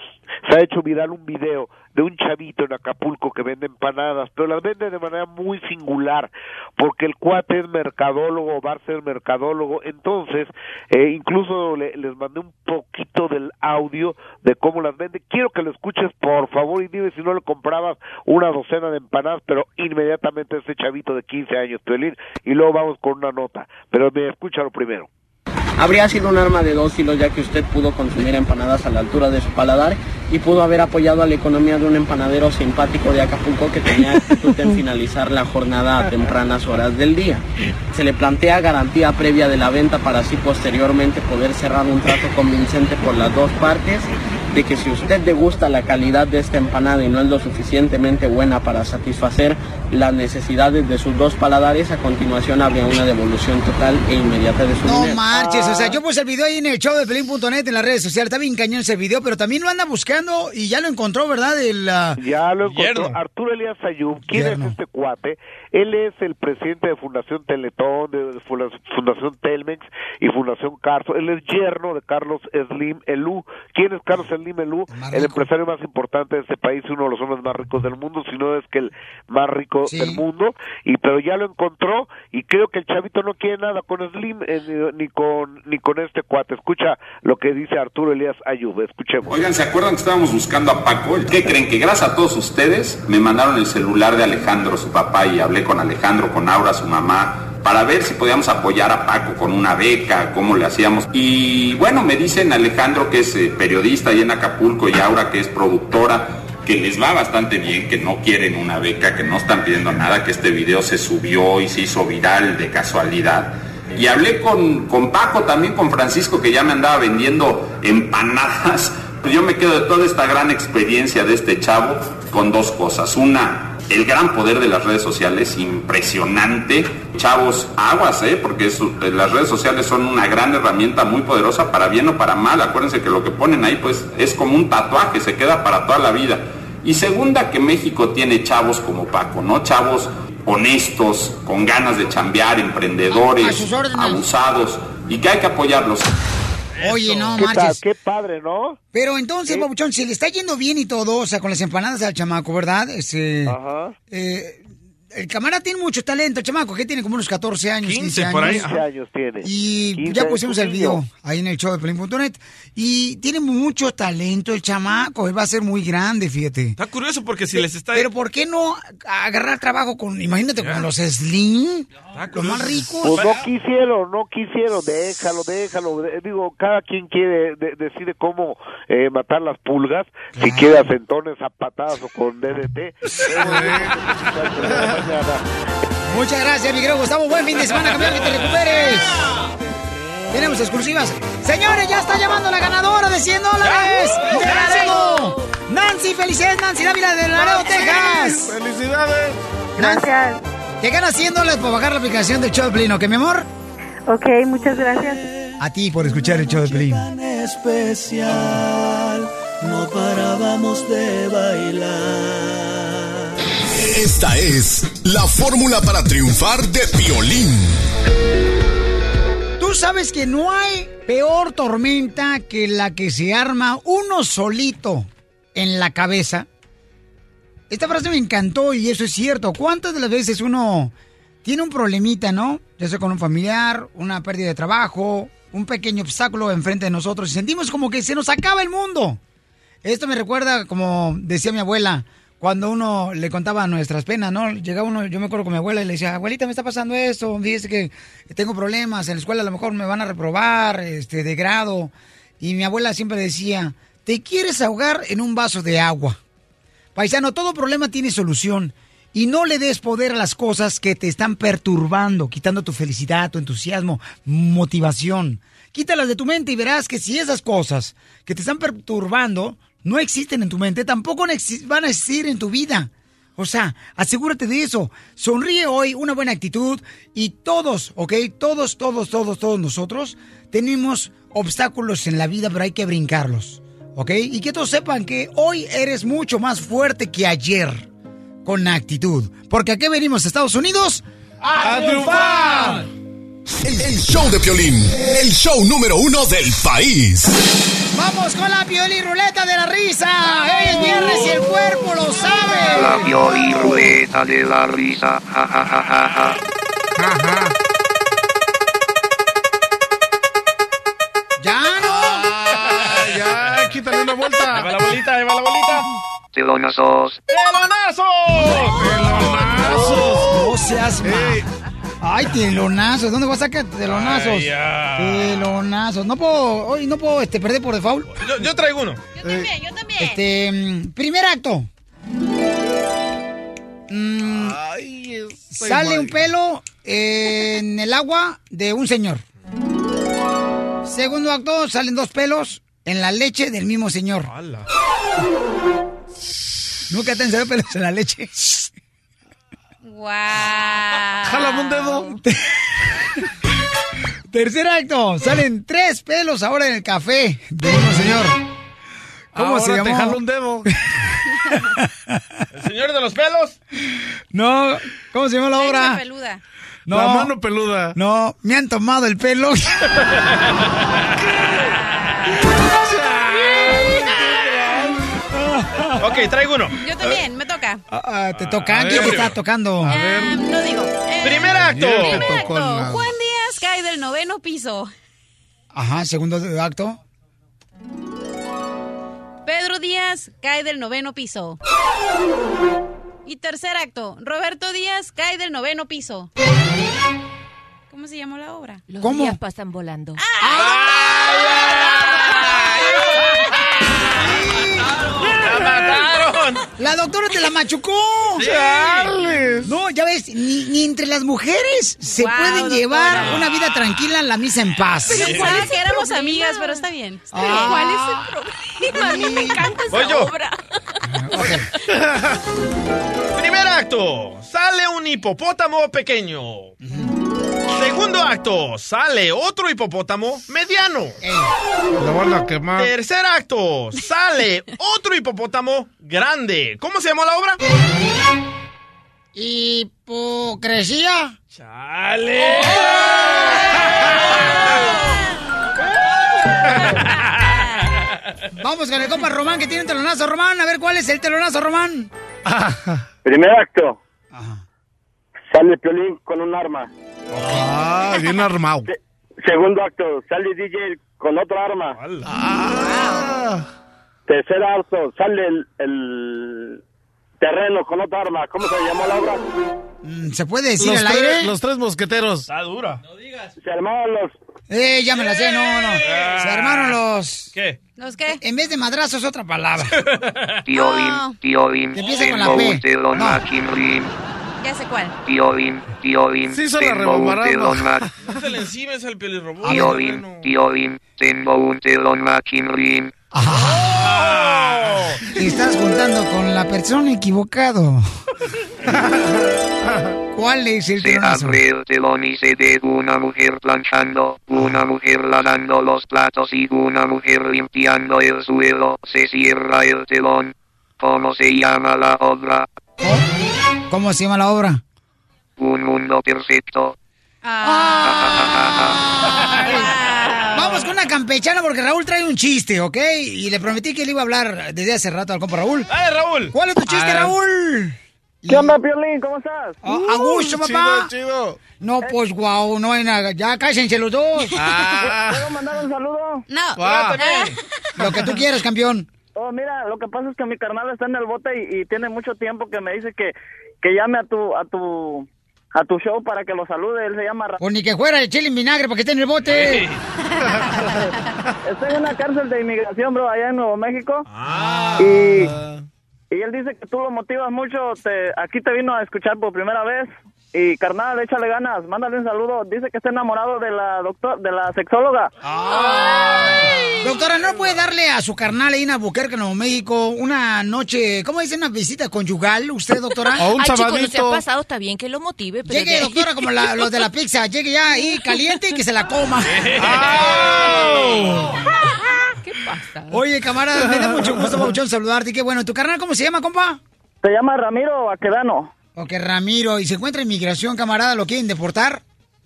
se ha hecho viral un video de un chavito en Acapulco que vende empanadas, pero las vende de manera muy singular, porque el cuate es mercadólogo, va a ser mercadólogo, entonces eh, incluso le- les mandé un poquito del audio de cómo las vende. Quiero que lo escuches, por favor, y dime si no le comprabas una docena de empanadas, pero inmediatamente ese chavito de 15 años, Piolín, y luego vamos con una nota. Pero me escúchalo primero. Habría sido un arma de dos filos ya que usted pudo consumir empanadas a la altura de su paladar y pudo haber apoyado a la economía de un empanadero simpático de Acapulco que tenía actitud en finalizar la jornada a tempranas horas del día. Se le plantea garantía previa de la venta para así posteriormente poder cerrar un trato convincente por las dos partes de que si usted degusta la calidad de esta empanada y no es lo suficientemente buena para satisfacer las necesidades de sus dos paladares, a continuación habría una devolución total e inmediata de su No dinero. marches, o sea, yo puse el video ahí en el show de Pelín.net en las redes sociales, está bien cañón ese video, pero también lo anda buscando y ya lo encontró, ¿verdad? El, ah, Ya lo encontró Yerno. Arturo Elías Ayub. ¿Quién Yerno. es este cuate? Él es el presidente de Fundación Teletón, de Fundación Telmex y Fundación Carso. Él es yerno de Carlos Slim Elú. ¿Quién es Carlos Slim Elú? El empresario más importante de este país y uno de los hombres más ricos del mundo, si no es que el más rico del mundo. Y pero ya lo encontró y creo que el chavito no quiere nada con Slim eh, ni, ni con ni con este cuate. Escucha lo que dice Arturo Elías Ayub. Escuchemos. Oigan, ¿se acuerdan que estábamos buscando a Paco? ¿Qué creen? Que gracias a todos ustedes me mandaron el celular de Alejandro, su papá, y hablé con Alejandro, con Aura, su mamá, para ver si podíamos apoyar a Paco con una beca, cómo le hacíamos. Y bueno, me dicen Alejandro, que es eh, periodista ahí en Acapulco, y Aura, que es productora, que les va bastante bien, que no quieren una beca, que no están pidiendo nada, que este video se subió y se hizo viral de casualidad. Y hablé con, con Paco, también con Francisco, que ya me andaba vendiendo empanadas. Yo me quedo de toda esta gran experiencia de este chavo con dos cosas. Una, el gran poder de las redes sociales, impresionante. Chavos, aguas, ¿eh? Porque eh, las redes sociales son una gran herramienta muy poderosa para bien o para mal. Acuérdense que lo que ponen ahí pues es como un tatuaje, se queda para toda la vida. Y segunda, que México tiene chavos como Paco, ¿no? Chavos honestos, con ganas de chambear, emprendedores, abusados, y que hay que apoyarlos. Oye, no ¿Qué tal? marches. Qué padre, ¿no? Pero entonces, Pabuchón, si le está yendo bien y todo, o sea, con las empanadas al chamaco, ¿verdad? Este, eh, el camarada tiene mucho talento, el chamaco, que tiene como unos 14 años, 15, años. 15 años tiene. Y 15 ya pusimos el video ahí en el show de Pelín.net. Y tiene mucho talento el chamaco, él va a ser muy grande, fíjate. Está curioso porque si les está... Pero ¿por qué no agarrar trabajo con, imagínate, con los Slim, los más ricos? Pues no quisieron, no quisieron, déjalo, déjalo. de- digo, cada quien quiere, de- decide cómo eh, matar las pulgas, si quiere a centones, a patadas o con DDT. Muchas gracias, mi querido Gustavo. Buen fin de semana, campeón, que te recuperes. Tenemos exclusivas. Señores, ya está llamando la ganadora de 100 dólares. ¡De Laredo! Nancy, felicidades, Nancy Dávila de Laredo, Nancy, Texas. ¡Felicidades! Gracias. Te ganas 100 dólares por bajar la aplicación del show de Pelín, ¿ok, mi amor? Ok, muchas gracias. A ti por escuchar el show de especial, no parábamos de bailar. Esta es la fórmula para triunfar de violín. Tú sabes que no hay peor tormenta que la que se arma uno solito en la cabeza. Esta frase me encantó y eso es cierto. ¿Cuántas de las veces uno tiene un problemita, no? Ya sea con un familiar, una pérdida de trabajo, un pequeño obstáculo enfrente de nosotros y sentimos como que se nos acaba el mundo. Esto me recuerda, como decía mi abuela, cuando uno le contaba nuestras penas, ¿no? Llegaba uno, yo me acuerdo con mi abuela y le decía, abuelita, me está pasando esto, fíjese que tengo problemas, en la escuela a lo mejor me van a reprobar, este, de grado. Y mi abuela siempre decía, te quieres ahogar en un vaso de agua. Paisano, todo problema tiene solución. Y no le des poder a las cosas que te están perturbando, quitando tu felicidad, tu entusiasmo, motivación. Quítalas de tu mente y verás que si esas cosas que te están perturbando no existen en tu mente, tampoco van a existir en tu vida. O sea, asegúrate de eso. Sonríe hoy, una buena actitud y todos, ¿ok? Todos, todos, todos, todos nosotros tenemos obstáculos en la vida, pero hay que brincarlos, ¿ok? Y que todos sepan que hoy eres mucho más fuerte que ayer con actitud. Porque aquí venimos, Estados Unidos, ¡A triunfar! El, el show de Piolín, el show número uno del país. Vamos con la pioli ruleta de la risa. Es viernes y el cuerpo lo sabe. La pioli ruleta de la risa. Ja, ja, ja, ja, ja. Ya no. ya, quítale una vuelta. Ahí va la bolita, ahí va la bolita. Telonazos. ¡Pelonazos! ¡Pelonazos! No seas ma- Ay, telonazos. ¿Dónde vas a sacar telonazos? Ay, ya. telonazos. No puedo, hoy no puedo este, perder por default. Yo, yo traigo uno. Yo también, yo también. Este, primer acto. Mm, sale un pelo eh, en el agua de un señor. Segundo acto, salen dos pelos en la leche del mismo señor. Nunca te han salido pelos en la leche. ¡Wow! Jálame un dedo. Tercer acto, salen tres pelos ahora en el café del mismo señor. ¿Cómo Ahora se te llamó? jalo un dedo. ¿El señor de los pelos? No, ¿cómo se llama la obra? Leche peluda. No, La mano peluda. no, me han tomado el pelo. Ok, traigo uno. Yo también, me toca. Ah, te toca, A ¿quién te ver. está tocando? Ah, no digo. Eh, Primer acto. Primer acto. Juan Díaz cae del noveno piso. Ajá, segundo acto. Pedro Díaz cae del noveno piso. Y tercer acto. Roberto Díaz cae del noveno piso. ¿Cómo se llamó la obra? Los ¿Cómo? días pasan volando. ¡La mataron! La doctora te la machucó. No, ya ves, ni, ni entre las mujeres se Wow, pueden doctora. llevar una vida tranquila en la misa en paz. Pensaba que éramos amigas, pero está bien. Está bien. Ah. ¿Cuál es el problema? A mí me encanta esa Voy yo. obra. Primer acto. Sale un hipopótamo pequeño. Segundo acto. Sale otro hipopótamo mediano. La van a quemar. Tercer acto. Sale otro hipopótamo grande. ¿Cómo se llamó la obra? Hipocresía. ¡Chale! Vamos con el compa Román que tiene un telonazo. Román, a ver cuál es el telonazo, Román. Primer acto. Sale Piolín con un arma. Ah, bien armado. Segundo acto. Sale DJ con otro arma. Ah. Tercer acto. Sale el, el terreno con otra arma. ¿Cómo se llamó la obra? Mm, ¿Se puede decir Los, al tres- aire? los tres mosqueteros. Está dura. Se armaban los... Eh, ya me la sé, no, no. Se armaron los... ¿Qué? ¿Los qué? En vez de madrazos, otra palabra. Tío. Bim, tío Bim, Que empiece con la P. No. Ya sé cuál. Tío Bim, Sí, tengo un telón Mac. No se le encimes al Bim, tío Bim, tengo un telón. Te estás juntando con la persona equivocado. ¿Cuál es el Se telonazo? abre el telón y se ve una mujer planchando, una mujer lavando los platos y una mujer limpiando el suelo. Se cierra el telón. ¿Cómo se llama la obra? ¿Cómo se llama la obra? Un mundo perfecto. Vamos con una campechana porque Raúl trae un chiste, ¿ok? Y le prometí que le iba a hablar desde hace rato al compa Raúl. ¡Ay, Raúl! ¿Cuál es tu chiste, Ah. Raúl? ¿Qué onda, Piolín? ¿Cómo estás? Ah, a gusto, papá. Chido, chido. No, pues, guau, no hay nada. Ya cállense los dos. Ah. ¿Puedo mandar un saludo? No. Ah. Lo que tú quieras, campeón. Oh, mira, lo que pasa es que mi carnal está en el bote y, y tiene mucho tiempo que me dice que, que llame a tu, a tu, a tu show para que lo salude. Él se llama Ra- Pues ni que fuera de chile en vinagre para que esté en el bote. Está en una cárcel de inmigración, bro, allá en Nuevo México. Ah. Y, y él dice que tú lo motivas mucho. Te, aquí te vino a escuchar por primera vez. Y carnal, échale ganas, mándale un saludo. Dice que está enamorado de la doctor, de la sexóloga. Doctora, ¿no puede darle a su carnal ahí en Albuquerque, Nuevo México, una noche, ¿cómo dice? Una visita conyugal, usted, doctora? O un Ay, no se ha sabadito. pasado, está bien que lo motive, pero... Llegue, de- doctora, como la- los de la pizza, llegue ya ahí caliente y que se la coma. ¿Qué pasa? Oye, camarada, me da mucho gusto, Pauchón, saludarte. Y qué bueno, ¿tu carnal cómo se llama, compa? Se llama Ramiro Aquedano. Ok, Ramiro, ¿y se encuentra en migración, camarada? ¿Lo quieren deportar?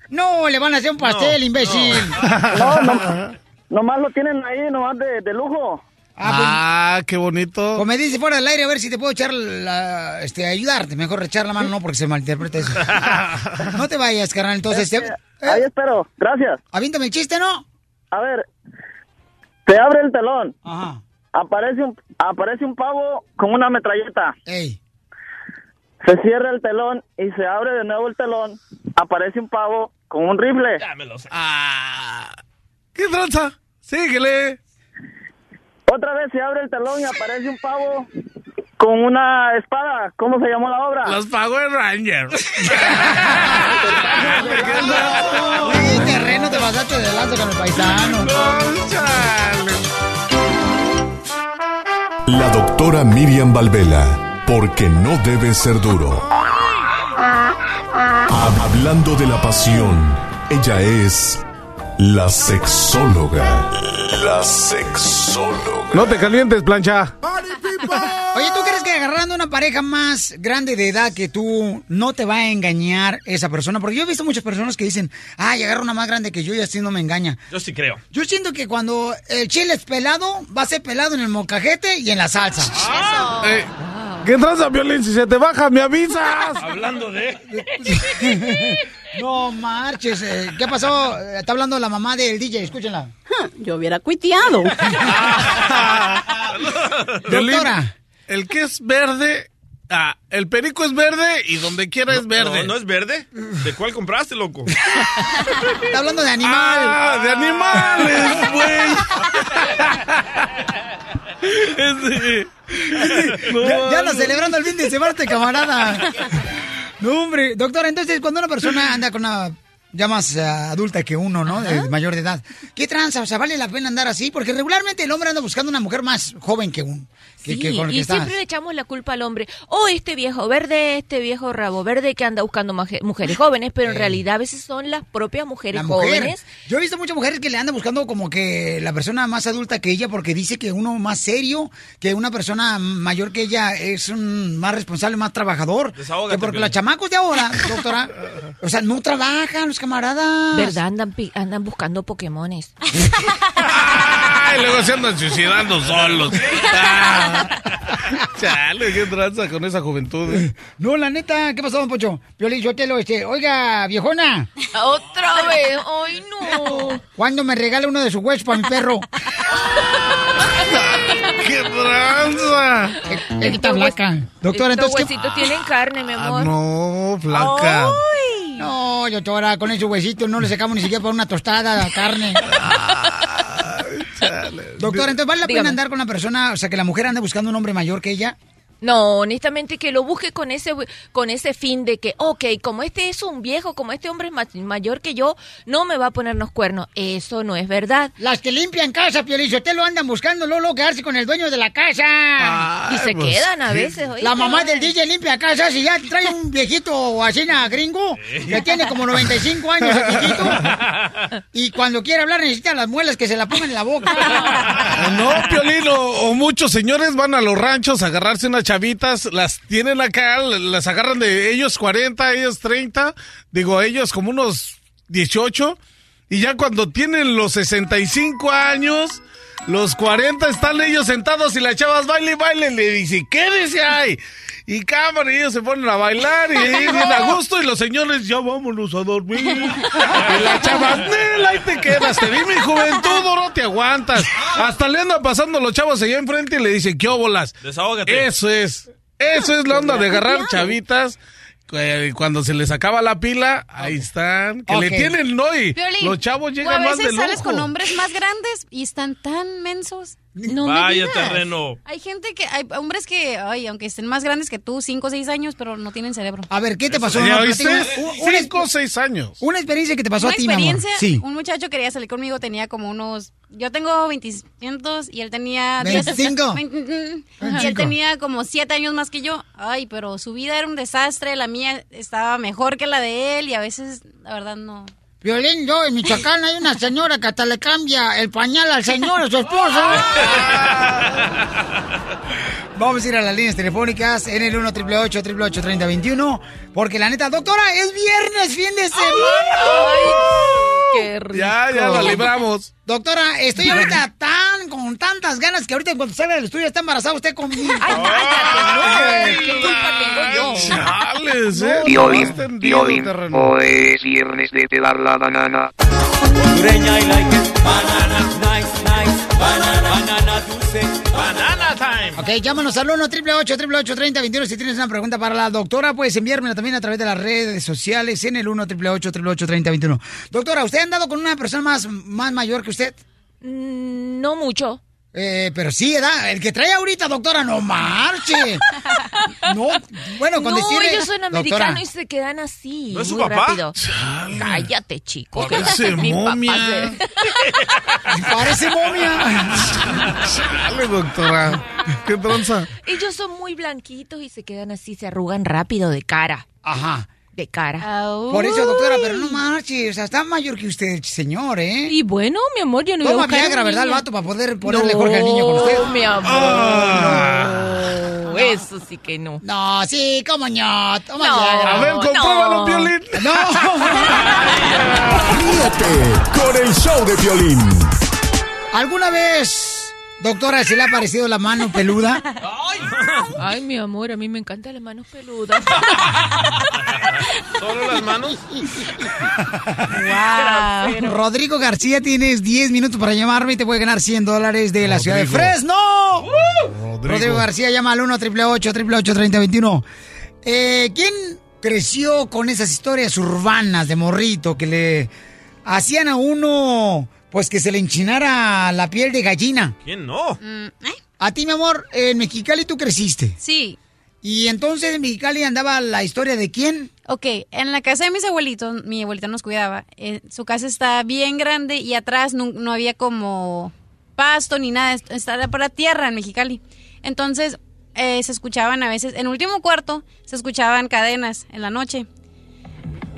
No, le van a hacer un pastel, imbécil. No, no, nomás lo tienen ahí, nomás de, de lujo. Ah, qué bonito. Pues me dice fuera del aire a ver si te puedo echar la, este, ayudarte. Mejor echar la mano, no, porque se malinterpreta eso. no te vayas, carnal, entonces. Este, te- Ahí espero, gracias. Avíntame el chiste, ¿no? A ver, te abre el telón. Ajá. Aparece un, aparece un pavo con una metralleta. Ey. Se cierra el telón y se abre de nuevo el telón. Aparece un pavo con un rifle. Ah, ¿Qué tranza? Síguele. Otra vez se abre el telón y aparece un pavo con una espada. ¿Cómo se llamó la obra? Los Power Rangers. Uy, terreno te pasaste de lanza con el paisano. La doctora Miriam Valvela, porque no debe ser duro. Hablando de la pasión, ella es la sexóloga. La sexóloga. No te calientes, plancha. Oye, ¿tú crees que agarrando una pareja más grande de edad que tú no te va a engañar esa persona? Porque yo he visto muchas personas que dicen, ay, agarro una más grande que yo y así no me engaña. Yo sí creo. Yo siento que cuando el chile es pelado, va a ser pelado en el mocajete y en la salsa. Eh, ¿Qué tranza, Violín? Si se te baja, me avisas. Hablando de... No marches. eh, ¿Qué pasó? Está hablando la mamá del DJ, escúchenla. Yo hubiera cuiteado. Doctora. el que es verde, ah, el perico es verde y donde quiera es verde. No, ¿no es verde? ¿De cuál compraste, loco? Está hablando de animal. Ah, de animales, güey. Ese- ya, ya lo celebrando el fin de semana, este camarada. No, hombre. Doctora, entonces, cuando una persona anda con una ya más eh, adulta que uno, ¿no? De mayor de edad. ¿Qué tranza? O sea, ¿vale la pena andar así? Porque regularmente el hombre anda buscando una mujer más joven que uno. Que, Sí, que con el que y siempre le echamos la culpa al hombre. Oh, este viejo verde, este viejo rabo verde que anda buscando mujeres jóvenes, pero en realidad a veces son las propias mujeres La mujer. jóvenes. Yo he visto muchas mujeres que le andan buscando como que la persona más adulta que ella porque dice que uno más serio, que una persona mayor que ella es un más responsable, más trabajador. Desahógate, Que porque Piolín. los chamacos de ahora, doctora, o sea, no trabajan los camaradas. ¿Verdad? Andan, pi- andan buscando Pokémones. Ay, luego se andan suicidando solos. Ah. Chale, qué tranza con esa juventud. eh. No, la neta, ¿qué pasó, don Pocho? Piolín, yo te lo, este, oiga, viejona. Otra vez, ay no. ¿Cuándo me regala uno de sus huesos para mi perro? ¡Qué tranza! Él está flaca. Doctora, Estos entonces, ¿qué? huesitos tienen carne, mi amor. Ah, no, flaca. Ay. No, doctora, con esos huesitos no le sacamos ni siquiera para una tostada de carne. Doctora, entonces, ¿vale la Dígame. pena andar con una persona, o sea, que la mujer anda buscando un hombre mayor que ella? No, honestamente que lo busque con ese con ese fin de que, ok, como este es un viejo, como este hombre es ma- mayor que yo, no me va a ponernos cuernos. Eso no es verdad. Las que limpian casa, Piolín, usted lo andan buscando, luego quedarse con el dueño de la casa. y se pues, quedan a veces, oíste. La mamá del DJ limpia casa, si ya trae un viejito así gringo, que tiene como 95 años el viejito, y cuando quiere hablar necesita las muelas que se la pongan en la boca. No, Piolín, o, o muchos señores van a los ranchos a agarrarse unas chavitas, las tienen acá, las agarran de ellos 40, ellos 30, digo, ellos como unos 18, y ya cuando tienen los 65 años, los 40 están ellos sentados y las chavas baile y baile, le dice, quédese ahí. Y cámara, y ellos se ponen a bailar y ahí bien a gusto y los señores, ya vámonos a dormir. Y la chava, "Nel, ahí te quedas, te vi mi juventud, no te aguantas. Hasta le andan pasando los chavos allá enfrente y le dicen, ¿qué óbolas? Desahógate. Eso es, eso es la onda de agarrar chavitas. Eh, Cuando se les acaba la pila, ahí están, que le Ok. tienen, ¿no? Y Piolín, los chavos o a llegan más de veces sales lujo. con hombres más grandes y están tan mensos. No Vaya terreno. Hay gente que, hay hombres que, ay, aunque estén más grandes que tú, 5 o 6 años, pero no tienen cerebro. A ver, ¿qué te pasó? ¿Ya No, oíste? platícame. Un- una, Cinco o seis años. una experiencia que te pasó Una a ti, mi amor. experiencia, Sí. un muchacho quería salir conmigo, tenía como unos, yo tengo 25 y él tenía... 25. 20, mm, y 25. él tenía como 7 años más que yo. Ay, pero su vida era un desastre, la mía estaba mejor que la de él y a veces, la verdad, no. Violín, yo en Michoacán hay una señora que hasta le cambia el pañal al señor, a su esposo. Vamos a ir a las líneas telefónicas en el 1 888 3021 porque la neta, doctora, es viernes, fin de semana. Qué rico. Ya, ya la libramos. Doctora, estoy ahorita tan con tantas ganas que ahorita cuando salga del estudio está embarazada usted conmigo. Ay, cállate, no. ¿Qué culpa tengo yo? Chales, ¿eh? Violín, tendido, violín, terreno. hoy es viernes de pelar la banana. Hondureña I like it. Banana, nice, nice. Banana, banana dulce. Banana time. Ok, llámanos al 1 888 30 21 Si tienes una pregunta para la doctora, puedes enviármela también a través de las redes sociales en el 1 888 30 21 Doctora, ¿usted ha andado con una persona más, más mayor que usted? no mucho. Eh, pero sí, ¿verdad? El que trae ahorita, doctora, no marche. No, bueno, con no, decirle... ellos son americanos y se quedan así. ¿No es su muy papá? rápido. Cállate, chico. Parece momia. se- Parece momia. Dale, doctora. ¿Qué tranza? Ellos son muy blanquitos y se quedan así, se arrugan rápido de cara. Ajá. De cara. Por eso, doctora, pero no marche. O sea, está mayor que usted, señor, ¿eh? Y bueno, mi amor, yo no Toma Viagra, ¿verdad, el vato, para poder ponerle Jorge al niño con usted? No, mi amor. Ah. no. Eso sí que no. No, sí, cómo no. Toma No, Viagra. A ver, compruébalo, no. Piolín. No. Ríete con el show de violín. ¿Alguna vez, doctora, se le ha parecido la mano peluda? Ay, mi amor, a mí me encantan las manos peludas. ¿Solo las manos? Wow. Rodrigo García, tienes 10 minutos para llamarme y te puede ganar 100 dólares de la ciudad de Rodrigo. Fresno. Rodrigo. García llama al 1 888 3021 eh, ¿Quién creció con esas historias urbanas de morrito que le hacían a uno, pues que se le enchinara la piel de gallina? ¿Quién no? A ti, mi amor, en Mexicali tú creciste. Sí. Y entonces en Mexicali andaba la historia de quién? Ok, en la casa de mis abuelitos, mi abuelita nos cuidaba. eh, su casa está bien grande y atrás no, no había como pasto ni nada, est- estaba para tierra en Mexicali. Entonces eh, se escuchaban a veces, en el último cuarto se escuchaban cadenas en la noche.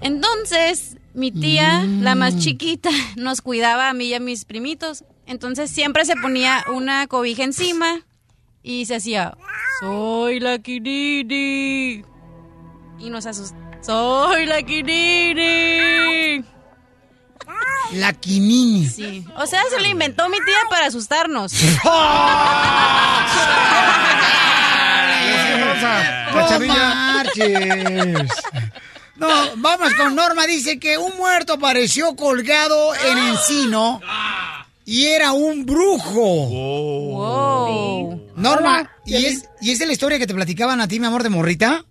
Entonces mi tía, la más chiquita, nos cuidaba a mí y a mis primitos. Entonces siempre se ponía una cobija encima y se hacía, soy la Kinini. Y nos asustó. Soy la Kinini. La Quinini. Sí. O sea, se lo inventó mi tía para asustarnos. No marches. No, vamos con Norma. Dice que un muerto apareció colgado en encino y era un brujo. Wow. Norma, ¿y es, ¿y esa es la historia que te platicaban a ti, mi amor, de morrita?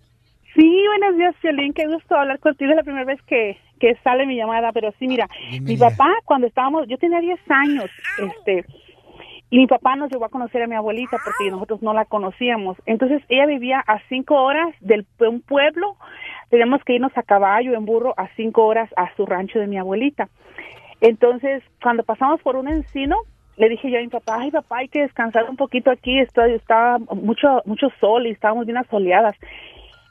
Sí, buenos días, Violín. Qué gusto hablar contigo. Es la primera vez que, que sale mi llamada. Pero sí, mira, mi papá, cuando estábamos, yo tenía 10 años, este, y mi papá nos llevó a conocer a mi abuelita porque nosotros no la conocíamos. Entonces, ella vivía a cinco horas del, de un pueblo. Teníamos que irnos a caballo, en burro, a cinco horas a su rancho de mi abuelita. Entonces, cuando pasamos por un encino, le dije yo a mi papá, ay papá, hay que descansar un poquito aquí, está, está mucho, mucho sol y estábamos bien asoleadas.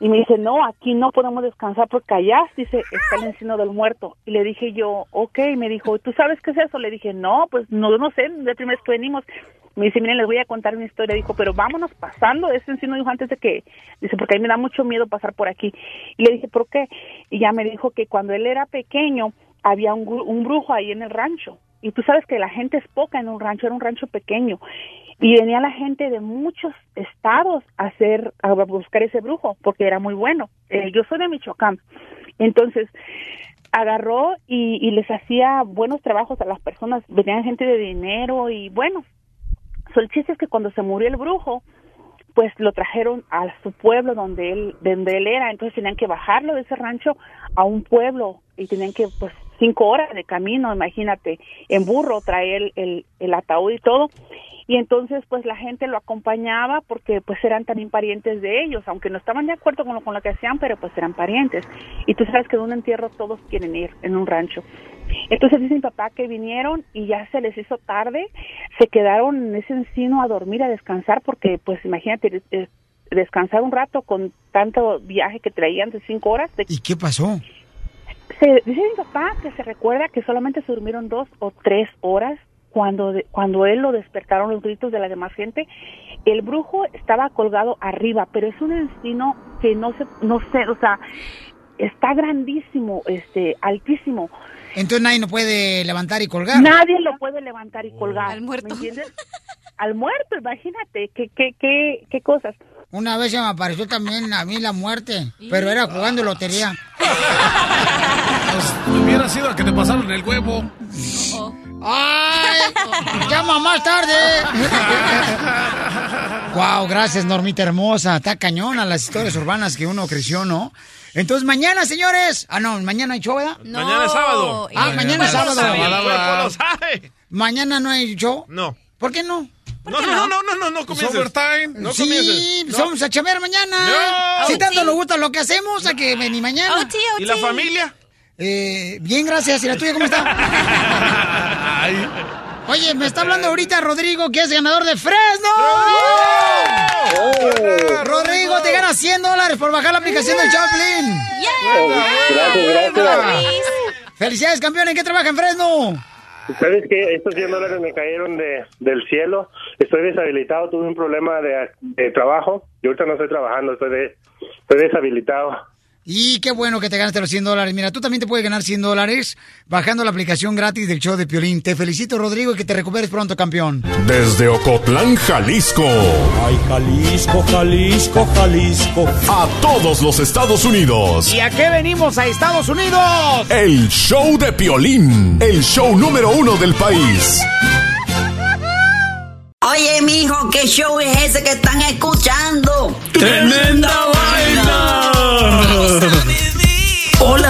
Y me dice, no, aquí no podemos descansar porque allá, dice, está el encino del muerto. Y le dije yo, ok, me dijo, ¿tú sabes qué es eso? Le dije, no, pues no, no sé, la primera vez que venimos. Me dice, miren, les voy a contar una historia. Dijo, pero vámonos pasando ese encino, dijo, antes de que, dice, porque a mí me da mucho miedo pasar por aquí. Y le dije, ¿por qué? Y ya me dijo que cuando él era pequeño, había un, un brujo ahí en el rancho. Y tú sabes que la gente es poca en un rancho, era un rancho pequeño. Y venía la gente de muchos estados a hacer, a buscar ese brujo, porque era muy bueno. Eh, yo soy de Michoacán. Entonces, agarró y, y les hacía buenos trabajos a las personas, venían gente de dinero y bueno. El chiste es que cuando se murió el brujo, pues lo trajeron a su pueblo donde él, donde él era, entonces tenían que bajarlo de ese rancho a un pueblo y tenían que, pues, cinco horas de camino, imagínate, en burro traer el, el ataúd y todo. Y entonces, pues, la gente lo acompañaba porque, pues, eran también parientes de ellos, aunque no estaban de acuerdo con lo, con lo que hacían, pero, pues, eran parientes. Y tú sabes que en un entierro todos quieren ir, en un rancho. Entonces dice mi papá que vinieron y ya se les hizo tarde, se quedaron en ese encino a dormir, a descansar, porque pues imagínate, eh, descansar un rato con tanto viaje que traían de cinco horas. De... ¿Y qué pasó? Se, dice mi papá que se recuerda que solamente se durmieron dos o tres horas cuando, de- cuando él lo despertaron los gritos de la demás gente. El brujo estaba colgado arriba, pero es un encino que no se, no sé, o sea, está grandísimo, este, altísimo. Entonces nadie no puede levantar y colgar. Nadie lo puede levantar y colgar. Al muerto. ¿Me entiendes? Al muerto, imagínate, qué, qué, qué, qué cosas. Una vez se me apareció también a mí la muerte, pero era jugando lotería. Hubiera sido a que te pasaron el huevo. ¡Ay! ¡Llama más tarde! wow, gracias, Normita hermosa. Está cañona las historias urbanas que uno creció, ¿no? Entonces, mañana, señores. Ah, no, mañana hay show, ¿verdad? Mañana es sábado. Ah, mañana es sábado. El cuerpo lo sabe. Mañana no hay show. No. ¿Por qué no? No, no, no, no, no, no, no comiences. overtime. No sí, comiences. No. vamos a chambear mañana. No. Si tanto nos gusta lo que hacemos, hay que venir mañana. OT, OT. ¿Y la familia? Eh, bien, gracias. ¿Y la tuya cómo está? Oye, me está hablando ahorita Rodrigo, que es ganador de Fresno. Rodrigo, te gana 100 dólares por bajar la aplicación del Chaplin. Gracias, gracias. Felicidades, campeón. ¿En qué trabaja en Fresno? ¿Sabes que Estos 100 dólares me cayeron de, del cielo. Estoy deshabilitado, tuve un problema de, de trabajo. Yo ahorita no estoy trabajando, estoy, de, estoy deshabilitado. Y qué bueno que te ganaste los 100 dólares. Mira, tú también te puedes ganar 100 dólares bajando la aplicación gratis del show de Piolín. Te felicito, Rodrigo, y que te recuperes pronto, campeón. Desde Ocotlán, Jalisco. Ay, Jalisco, Jalisco, Jalisco. A todos los Estados Unidos. ¿Y a qué venimos a Estados Unidos? El show de Piolín. El show número uno del país. Oye, mijo, ¿qué show es ese que están escuchando? ¡Tremenda vaina!